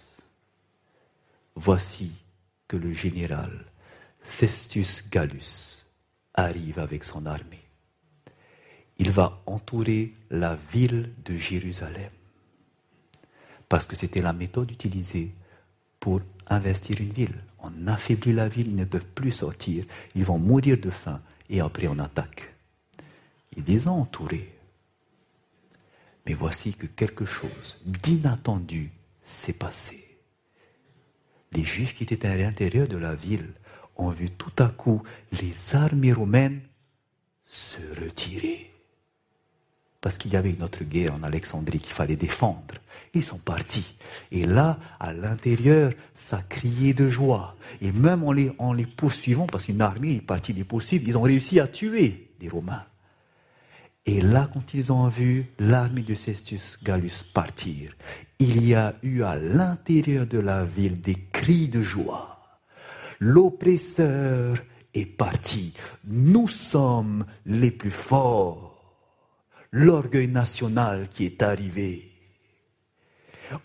voici que le général Cestius Gallus arrive avec son armée. Il va entourer la ville de Jérusalem parce que c'était la méthode utilisée pour investir une ville. On affaiblit la ville, ils ne peuvent plus sortir, ils vont mourir de faim et après on attaque. Ils les ont entourés. Mais voici que quelque chose d'inattendu s'est passé les Juifs qui étaient à l'intérieur de la ville ont vu tout à coup les armées romaines se retirer. Parce qu'il y avait une autre guerre en Alexandrie qu'il fallait défendre. Ils sont partis. Et là, à l'intérieur, ça criait de joie. Et même en les, en les poursuivant, parce qu'une armée est partie les poursuivre, ils ont réussi à tuer les Romains. Et là, quand ils ont vu l'armée de Cestius Gallus partir, il y a eu à l'intérieur de la ville des cris de joie. L'oppresseur est parti. Nous sommes les plus forts. L'orgueil national qui est arrivé.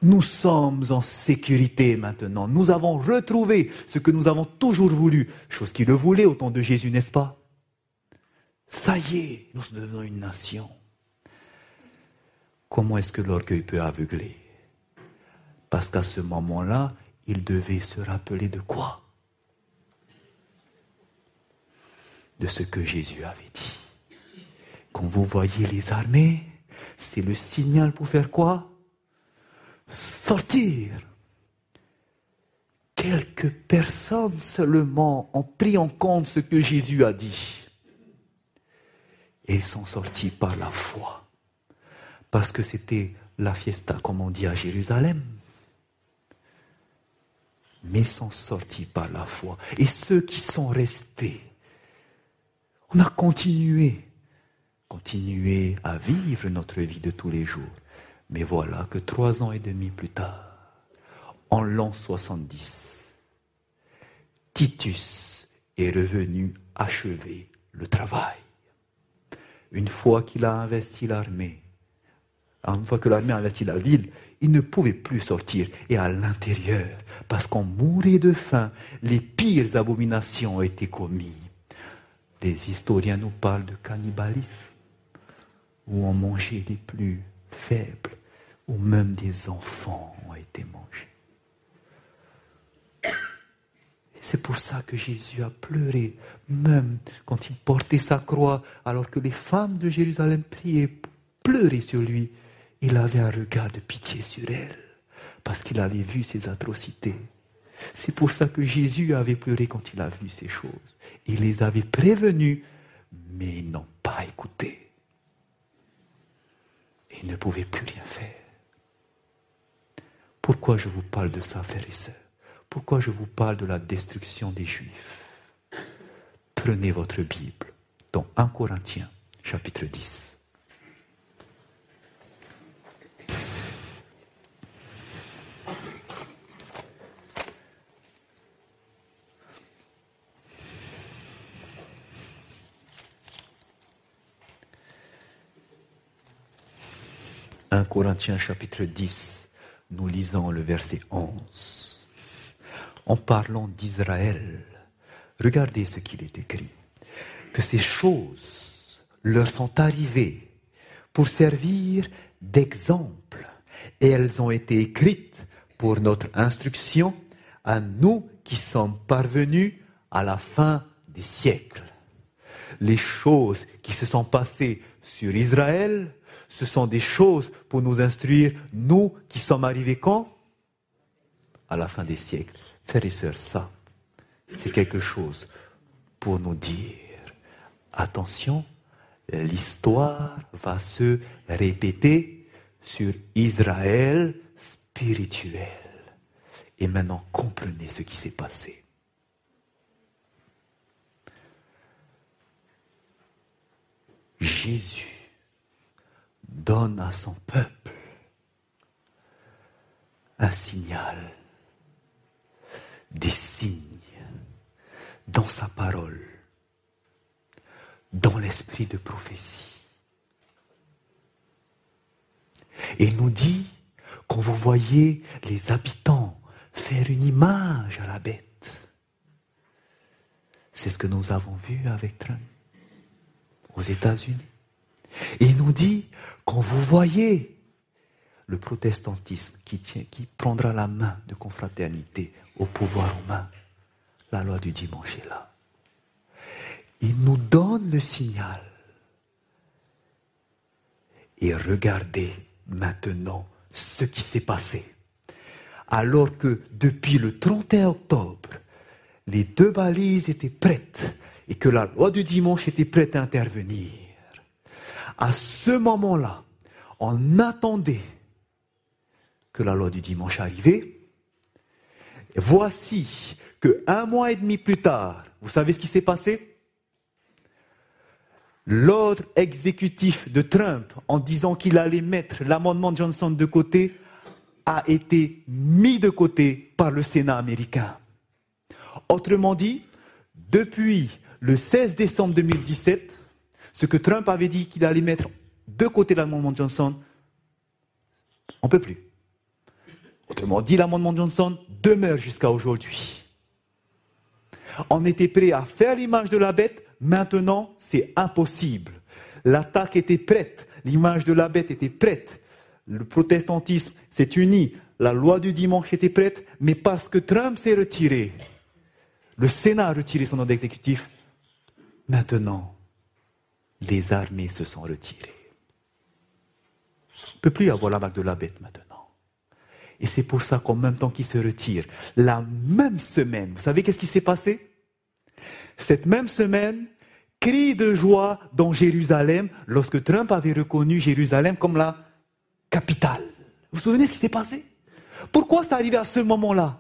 Nous sommes en sécurité maintenant. Nous avons retrouvé ce que nous avons toujours voulu, chose qui le voulait au temps de Jésus, n'est-ce pas? Ça y est, nous devenons une nation. Comment est-ce que l'orgueil peut aveugler? Parce qu'à ce moment-là, il devait se rappeler de quoi? De ce que Jésus avait dit. Quand vous voyez les armées, c'est le signal pour faire quoi? Sortir. Quelques personnes seulement ont pris en compte ce que Jésus a dit. Et sont sortis par la foi. Parce que c'était la fiesta, comme on dit à Jérusalem mais sont sortis par la foi. Et ceux qui sont restés, on a continué, continué à vivre notre vie de tous les jours. Mais voilà que trois ans et demi plus tard, en l'an 70, Titus est revenu achever le travail. Une fois qu'il a investi l'armée, une fois que l'armée a investi la ville, il ne pouvait plus sortir. Et à l'intérieur, parce qu'on mourait de faim, les pires abominations ont été commises. Les historiens nous parlent de cannibalisme, où on mangeait les plus faibles, où même des enfants ont été mangés. C'est pour ça que Jésus a pleuré, même quand il portait sa croix, alors que les femmes de Jérusalem priaient, pleuraient sur lui. Il avait un regard de pitié sur elles, parce qu'il avait vu ses atrocités. C'est pour ça que Jésus avait pleuré quand il a vu ces choses. Il les avait prévenus, mais ils n'ont pas écouté. Ils ne pouvaient plus rien faire. Pourquoi je vous parle de ça, frères et sœurs? Pourquoi je vous parle de la destruction des Juifs? Prenez votre Bible dans 1 Corinthiens, chapitre 10. 1 Corinthiens chapitre 10, nous lisons le verset 11. En parlant d'Israël, regardez ce qu'il est écrit. Que ces choses leur sont arrivées pour servir d'exemple et elles ont été écrites pour notre instruction à nous qui sommes parvenus à la fin des siècles. Les choses qui se sont passées sur Israël ce sont des choses pour nous instruire, nous qui sommes arrivés quand? À la fin des siècles. Frères et sœurs, ça, c'est quelque chose pour nous dire, attention, l'histoire va se répéter sur Israël spirituel. Et maintenant, comprenez ce qui s'est passé. Jésus donne à son peuple un signal, des signes dans sa parole, dans l'esprit de prophétie. Et il nous dit, quand vous voyez les habitants faire une image à la bête, c'est ce que nous avons vu avec Trump aux États-Unis. Il nous dit, quand vous voyez le protestantisme qui, qui prendra la main de confraternité au pouvoir romain, la loi du dimanche est là. Il nous donne le signal. Et regardez maintenant ce qui s'est passé. Alors que depuis le 31 octobre, les deux balises étaient prêtes et que la loi du dimanche était prête à intervenir à ce moment-là, on attendait que la loi du dimanche arrivait. voici que un mois et demi plus tard, vous savez ce qui s'est passé? L'ordre exécutif de Trump, en disant qu'il allait mettre l'amendement de Johnson de côté, a été mis de côté par le Sénat américain. Autrement dit, depuis le 16 décembre 2017, ce que Trump avait dit qu'il allait mettre de côté l'amendement Johnson, on ne peut plus. Autrement dit, l'amendement Johnson demeure jusqu'à aujourd'hui. On était prêt à faire l'image de la bête, maintenant c'est impossible. L'attaque était prête, l'image de la bête était prête. Le protestantisme s'est uni, la loi du dimanche était prête, mais parce que Trump s'est retiré, le Sénat a retiré son ordre exécutif, maintenant les armées se sont retirées. Il ne peut plus avoir la marque de la bête maintenant. Et c'est pour ça qu'en même temps qu'ils se retirent, la même semaine, vous savez qu'est-ce qui s'est passé? Cette même semaine, cri de joie dans Jérusalem lorsque Trump avait reconnu Jérusalem comme la capitale. Vous vous souvenez ce qui s'est passé? Pourquoi ça arrivait à ce moment-là?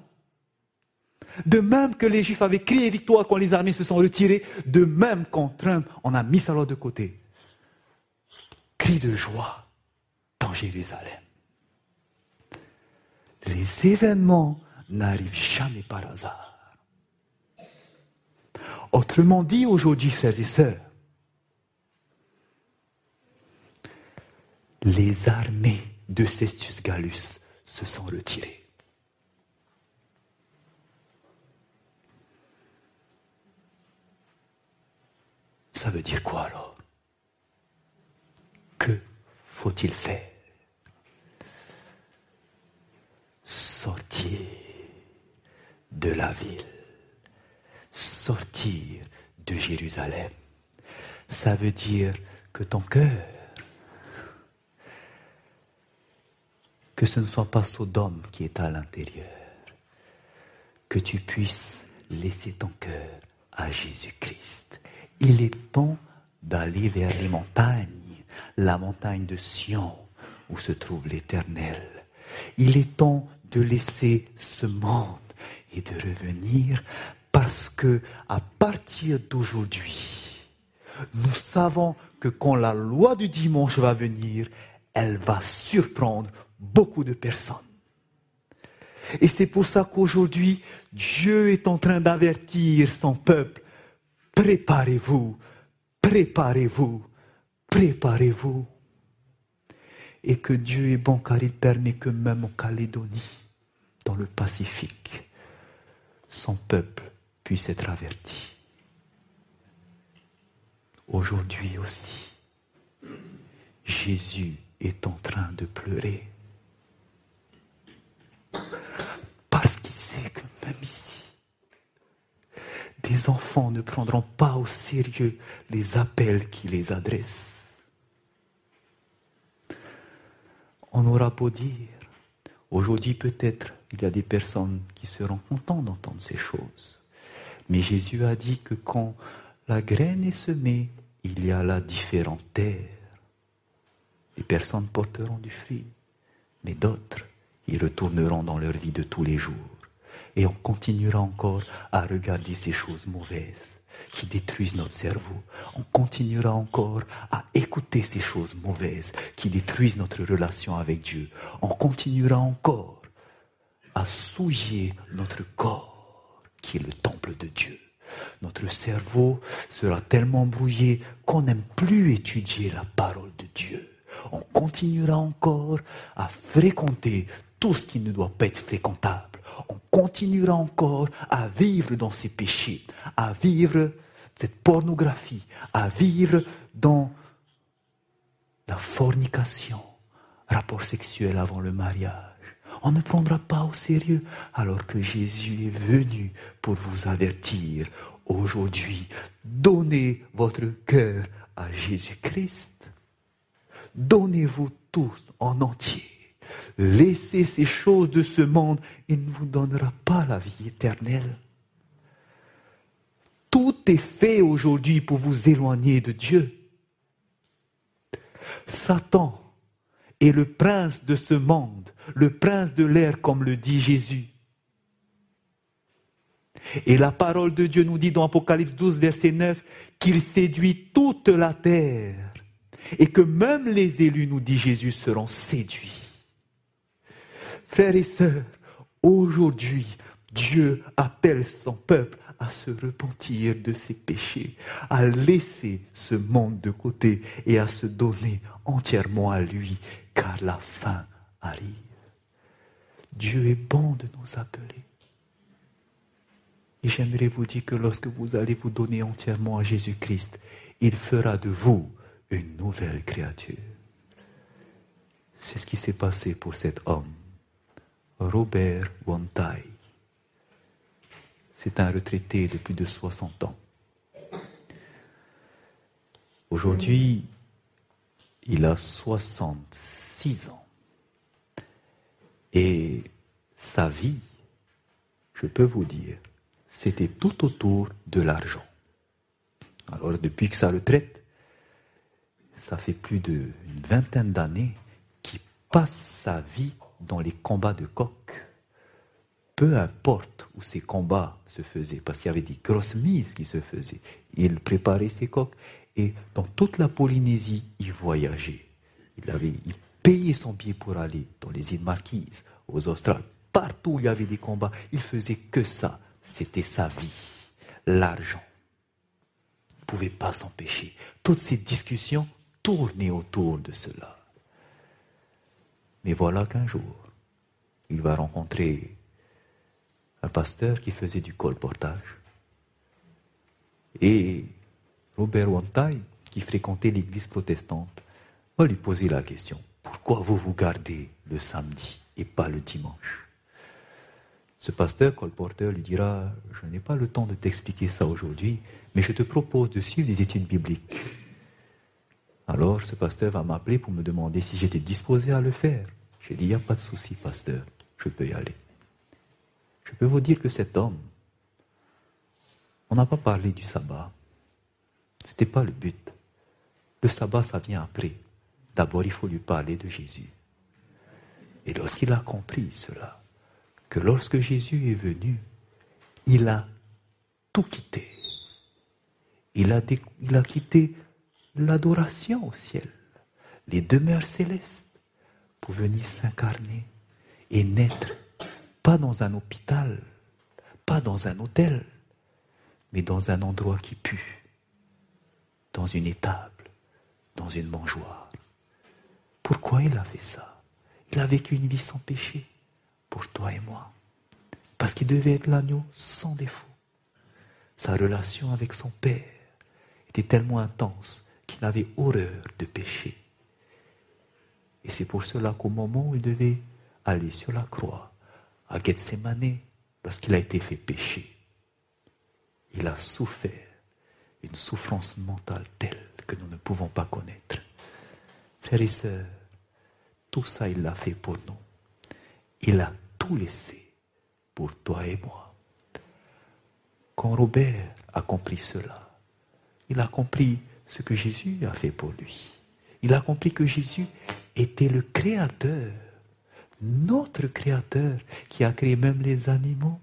De même que les Juifs avaient crié victoire quand les armées se sont retirées, de même quand Trump a mis loi de côté. Cri de joie dans Jérusalem. Les événements n'arrivent jamais par hasard. Autrement dit, aujourd'hui, frères et sœurs, les armées de Cestius Gallus se sont retirées. Ça veut dire quoi alors? Que faut-il faire? Sortir de la ville sortir de Jérusalem. Ça veut dire que ton cœur, que ce ne soit pas Sodome qui est à l'intérieur, que tu puisses laisser ton cœur à Jésus-Christ. Il est temps d'aller vers les montagnes, la montagne de Sion, où se trouve l'Éternel. Il est temps de laisser ce monde et de revenir parce que à partir d'aujourd'hui, nous savons que quand la loi du dimanche va venir, elle va surprendre beaucoup de personnes. Et c'est pour ça qu'aujourd'hui, Dieu est en train d'avertir son peuple. Préparez-vous, préparez-vous, préparez-vous. Et que Dieu est bon car il permet que même en Calédonie, dans le Pacifique, son peuple puisse être averti. Aujourd'hui aussi, Jésus est en train de pleurer parce qu'il sait que même ici, des enfants ne prendront pas au sérieux les appels qu'il les adresse. On aura beau dire, aujourd'hui peut-être il y a des personnes qui seront contentes d'entendre ces choses. Mais Jésus a dit que quand la graine est semée, il y a là différentes terres. Les personnes porteront du fruit, mais d'autres, ils retourneront dans leur vie de tous les jours. Et on continuera encore à regarder ces choses mauvaises qui détruisent notre cerveau. On continuera encore à écouter ces choses mauvaises qui détruisent notre relation avec Dieu. On continuera encore à souiller notre corps qui est le temple de Dieu. Notre cerveau sera tellement brouillé qu'on n'aime plus étudier la parole de Dieu. On continuera encore à fréquenter tout ce qui ne doit pas être fréquentable. On continuera encore à vivre dans ces péchés, à vivre cette pornographie, à vivre dans la fornication, rapport sexuel avant le mariage on ne prendra pas au sérieux alors que Jésus est venu pour vous avertir. Aujourd'hui, donnez votre cœur à Jésus-Christ. Donnez-vous tous en entier. Laissez ces choses de ce monde, il ne vous donnera pas la vie éternelle. Tout est fait aujourd'hui pour vous éloigner de Dieu. Satan est le prince de ce monde, le prince de l'air, comme le dit Jésus. Et la parole de Dieu nous dit dans Apocalypse 12, verset 9, qu'il séduit toute la terre et que même les élus, nous dit Jésus, seront séduits. Frères et sœurs, aujourd'hui, Dieu appelle son peuple à se repentir de ses péchés, à laisser ce monde de côté et à se donner entièrement à lui, car la fin arrive. Dieu est bon de nous appeler. Et j'aimerais vous dire que lorsque vous allez vous donner entièrement à Jésus-Christ, il fera de vous une nouvelle créature. C'est ce qui s'est passé pour cet homme, Robert Wantai. C'est un retraité de plus de 60 ans. Aujourd'hui, il a 66 ans. Et sa vie, je peux vous dire, c'était tout autour de l'argent. Alors depuis que sa retraite, ça fait plus d'une vingtaine d'années qu'il passe sa vie dans les combats de coq. Peu importe où ces combats se faisaient, parce qu'il y avait des grosses mises qui se faisaient. Il préparait ses coqs et dans toute la Polynésie, il voyageait. Il, avait, il payait son billet pour aller dans les îles Marquises, aux Australes. Partout où il y avait des combats, il faisait que ça. C'était sa vie, l'argent. Il ne pouvait pas s'empêcher. Toutes ces discussions tournaient autour de cela. Mais voilà qu'un jour, il va rencontrer un pasteur qui faisait du colportage. Et Robert Wantai, qui fréquentait l'église protestante, va lui poser la question pourquoi vous vous gardez le samedi et pas le dimanche? Ce pasteur colporteur lui dira, je n'ai pas le temps de t'expliquer ça aujourd'hui, mais je te propose de suivre des études bibliques. Alors ce pasteur va m'appeler pour me demander si j'étais disposé à le faire. J'ai dit, il n'y a pas de souci, pasteur, je peux y aller. Je peux vous dire que cet homme, on n'a pas parlé du sabbat. Ce n'était pas le but. Le sabbat, ça vient après. D'abord, il faut lui parler de Jésus. Et lorsqu'il a compris cela, que lorsque Jésus est venu, il a tout quitté. Il a, il a quitté l'adoration au ciel, les demeures célestes, pour venir s'incarner et naître, pas dans un hôpital, pas dans un hôtel, mais dans un endroit qui pue, dans une étable, dans une mangeoire. Pourquoi il a fait ça? Il a vécu une vie sans péché pour toi et moi, parce qu'il devait être l'agneau sans défaut. Sa relation avec son Père était tellement intense qu'il avait horreur de péché. Et c'est pour cela qu'au moment où il devait aller sur la croix, à Gethsemane, lorsqu'il a été fait pécher, il a souffert une souffrance mentale telle que nous ne pouvons pas connaître. Frères et sœurs, tout ça, il l'a fait pour nous. Il a tout laissé pour toi et moi. Quand Robert a compris cela, il a compris ce que Jésus a fait pour lui. Il a compris que Jésus était le Créateur, notre Créateur, qui a créé même les animaux.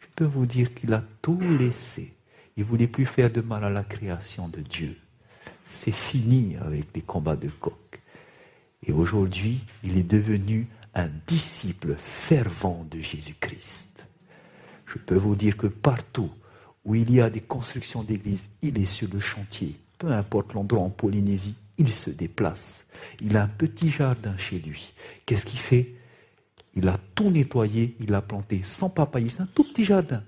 Je peux vous dire qu'il a tout laissé. Il ne voulait plus faire de mal à la création de Dieu. C'est fini avec les combats de coq. Et aujourd'hui, il est devenu un disciple fervent de Jésus-Christ. Je peux vous dire que partout où il y a des constructions d'églises, il est sur le chantier. Peu importe l'endroit en Polynésie, il se déplace. Il a un petit jardin chez lui. Qu'est-ce qu'il fait? Il a tout nettoyé, il a planté sans papayer. C'est un tout petit jardin.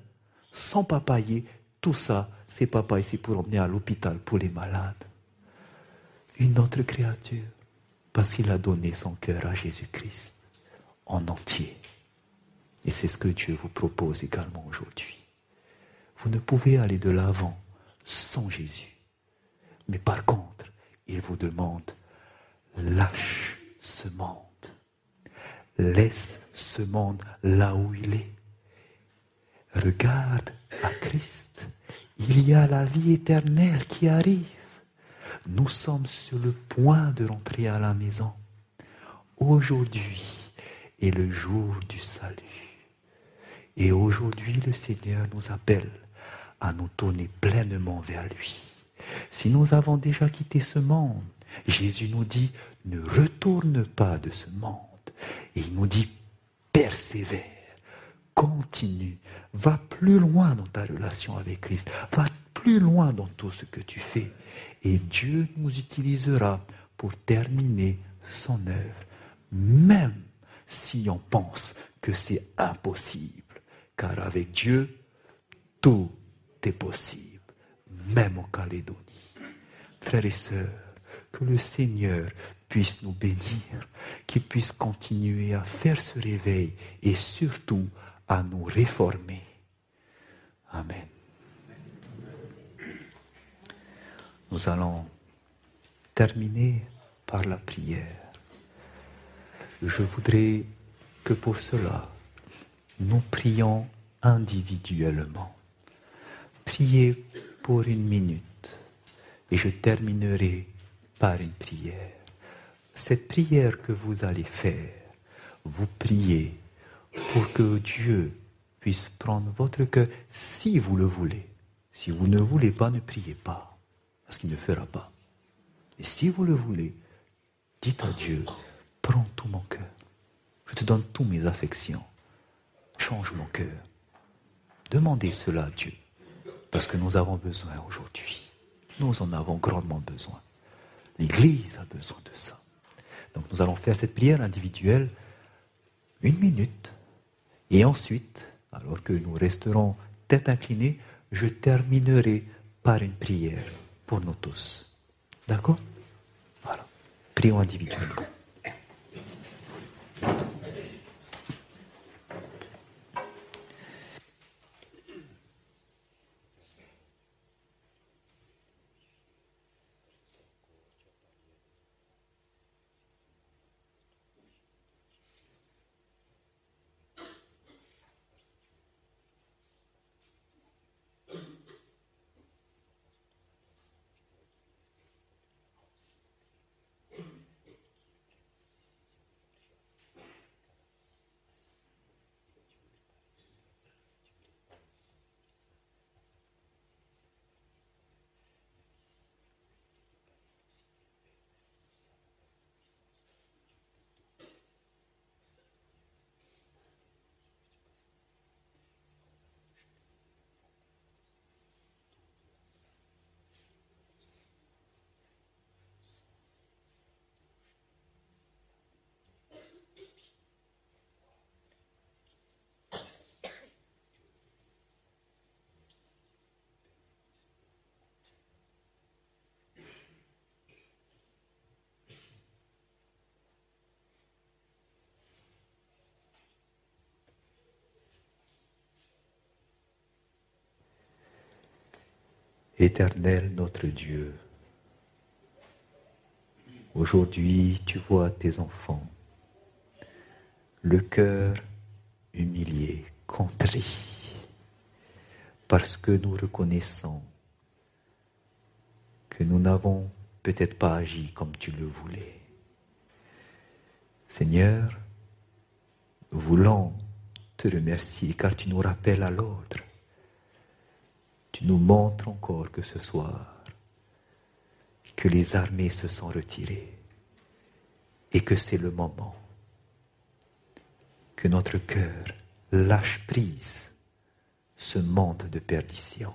Sans papayer, tout ça, c'est papaye, c'est pour emmener à l'hôpital pour les malades. Une autre créature, parce qu'il a donné son cœur à Jésus-Christ en entier. Et c'est ce que Dieu vous propose également aujourd'hui. Vous ne pouvez aller de l'avant sans Jésus. Mais par contre, il vous demande, lâche ce monde. Laisse ce monde là où il est. Regarde à Christ. Il y a la vie éternelle qui arrive. Nous sommes sur le point de rentrer à la maison. Aujourd'hui est le jour du salut. Et aujourd'hui, le Seigneur nous appelle à nous tourner pleinement vers lui. Si nous avons déjà quitté ce monde, Jésus nous dit, ne retourne pas de ce monde. Et il nous dit, persévère, continue, va plus loin dans ta relation avec Christ, va plus loin dans tout ce que tu fais. Et Dieu nous utilisera pour terminer son œuvre, même si on pense que c'est impossible. Car avec Dieu, tout est possible, même en Calédonie. Frères et sœurs, que le Seigneur puisse nous bénir, qu'il puisse continuer à faire ce réveil et surtout à nous réformer. Amen. Nous allons terminer par la prière. Je voudrais que pour cela, nous prions individuellement. Priez pour une minute et je terminerai par une prière. Cette prière que vous allez faire, vous priez pour que Dieu puisse prendre votre cœur si vous le voulez. Si vous ne voulez pas, ne priez pas, parce qu'il ne fera pas. Et si vous le voulez, dites à Dieu, prends tout mon cœur. Je te donne toutes mes affections. Change mon cœur. Demandez cela à Dieu, parce que nous avons besoin aujourd'hui. Nous en avons grandement besoin. L'Église a besoin de ça. Donc nous allons faire cette prière individuelle une minute. Et ensuite, alors que nous resterons tête inclinée, je terminerai par une prière pour nous tous. D'accord? Voilà. Prions individuellement. Éternel notre Dieu, aujourd'hui tu vois tes enfants, le cœur humilié, contrit, parce que nous reconnaissons que nous n'avons peut-être pas agi comme tu le voulais. Seigneur, nous voulons te remercier car tu nous rappelles à l'ordre. Tu nous montres encore que ce soir, que les armées se sont retirées et que c'est le moment que notre cœur lâche prise ce monde de perdition.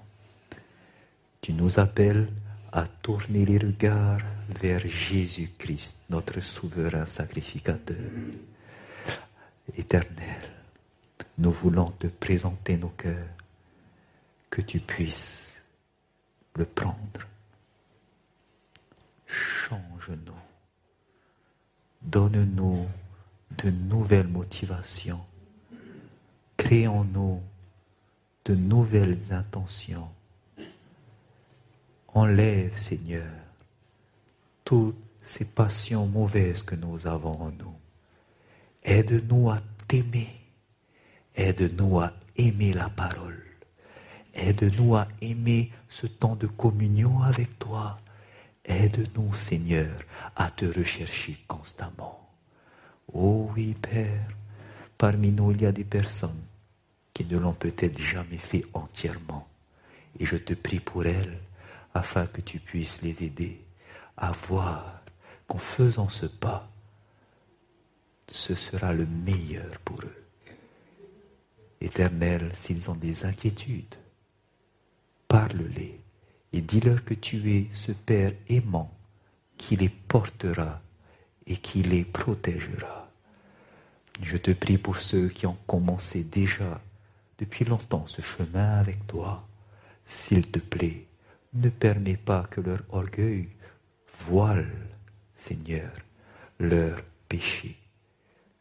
Tu nous appelles à tourner les regards vers Jésus-Christ, notre souverain sacrificateur. Éternel, nous voulons te présenter nos cœurs, que tu puisses le prendre. Change-nous, donne-nous de nouvelles motivations, crée en nous de nouvelles intentions Enlève, Seigneur, toutes ces passions mauvaises que nous avons en nous. Aide-nous à t'aimer. Aide-nous à aimer la parole. Aide-nous à aimer ce temps de communion avec toi. Aide-nous, Seigneur, à te rechercher constamment. Oh oui, Père, parmi nous, il y a des personnes qui ne l'ont peut-être jamais fait entièrement. Et je te prie pour elles afin que tu puisses les aider à voir qu'en faisant ce pas, ce sera le meilleur pour eux. Éternel, s'ils ont des inquiétudes, parle-les et dis-leur que tu es ce Père aimant qui les portera et qui les protégera. Je te prie pour ceux qui ont commencé déjà depuis longtemps ce chemin avec toi. S'il te plaît, ne permets pas que leur orgueil voile, Seigneur, leur péché.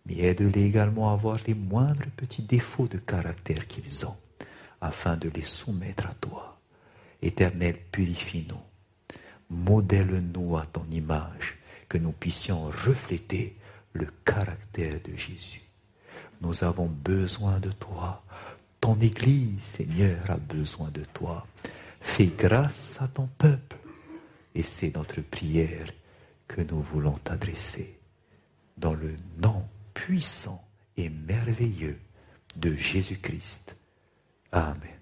Mais aide-les également à voir les moindres petits défauts de caractère qu'ils ont, afin de les soumettre à toi. Éternel, purifie-nous. Modèle-nous à ton image, que nous puissions refléter le caractère de Jésus. Nous avons besoin de toi. Ton Église, Seigneur, a besoin de toi. Fais grâce à ton peuple. Et c'est notre prière que nous voulons t'adresser dans le nom puissant et merveilleux de Jésus-Christ. Amen.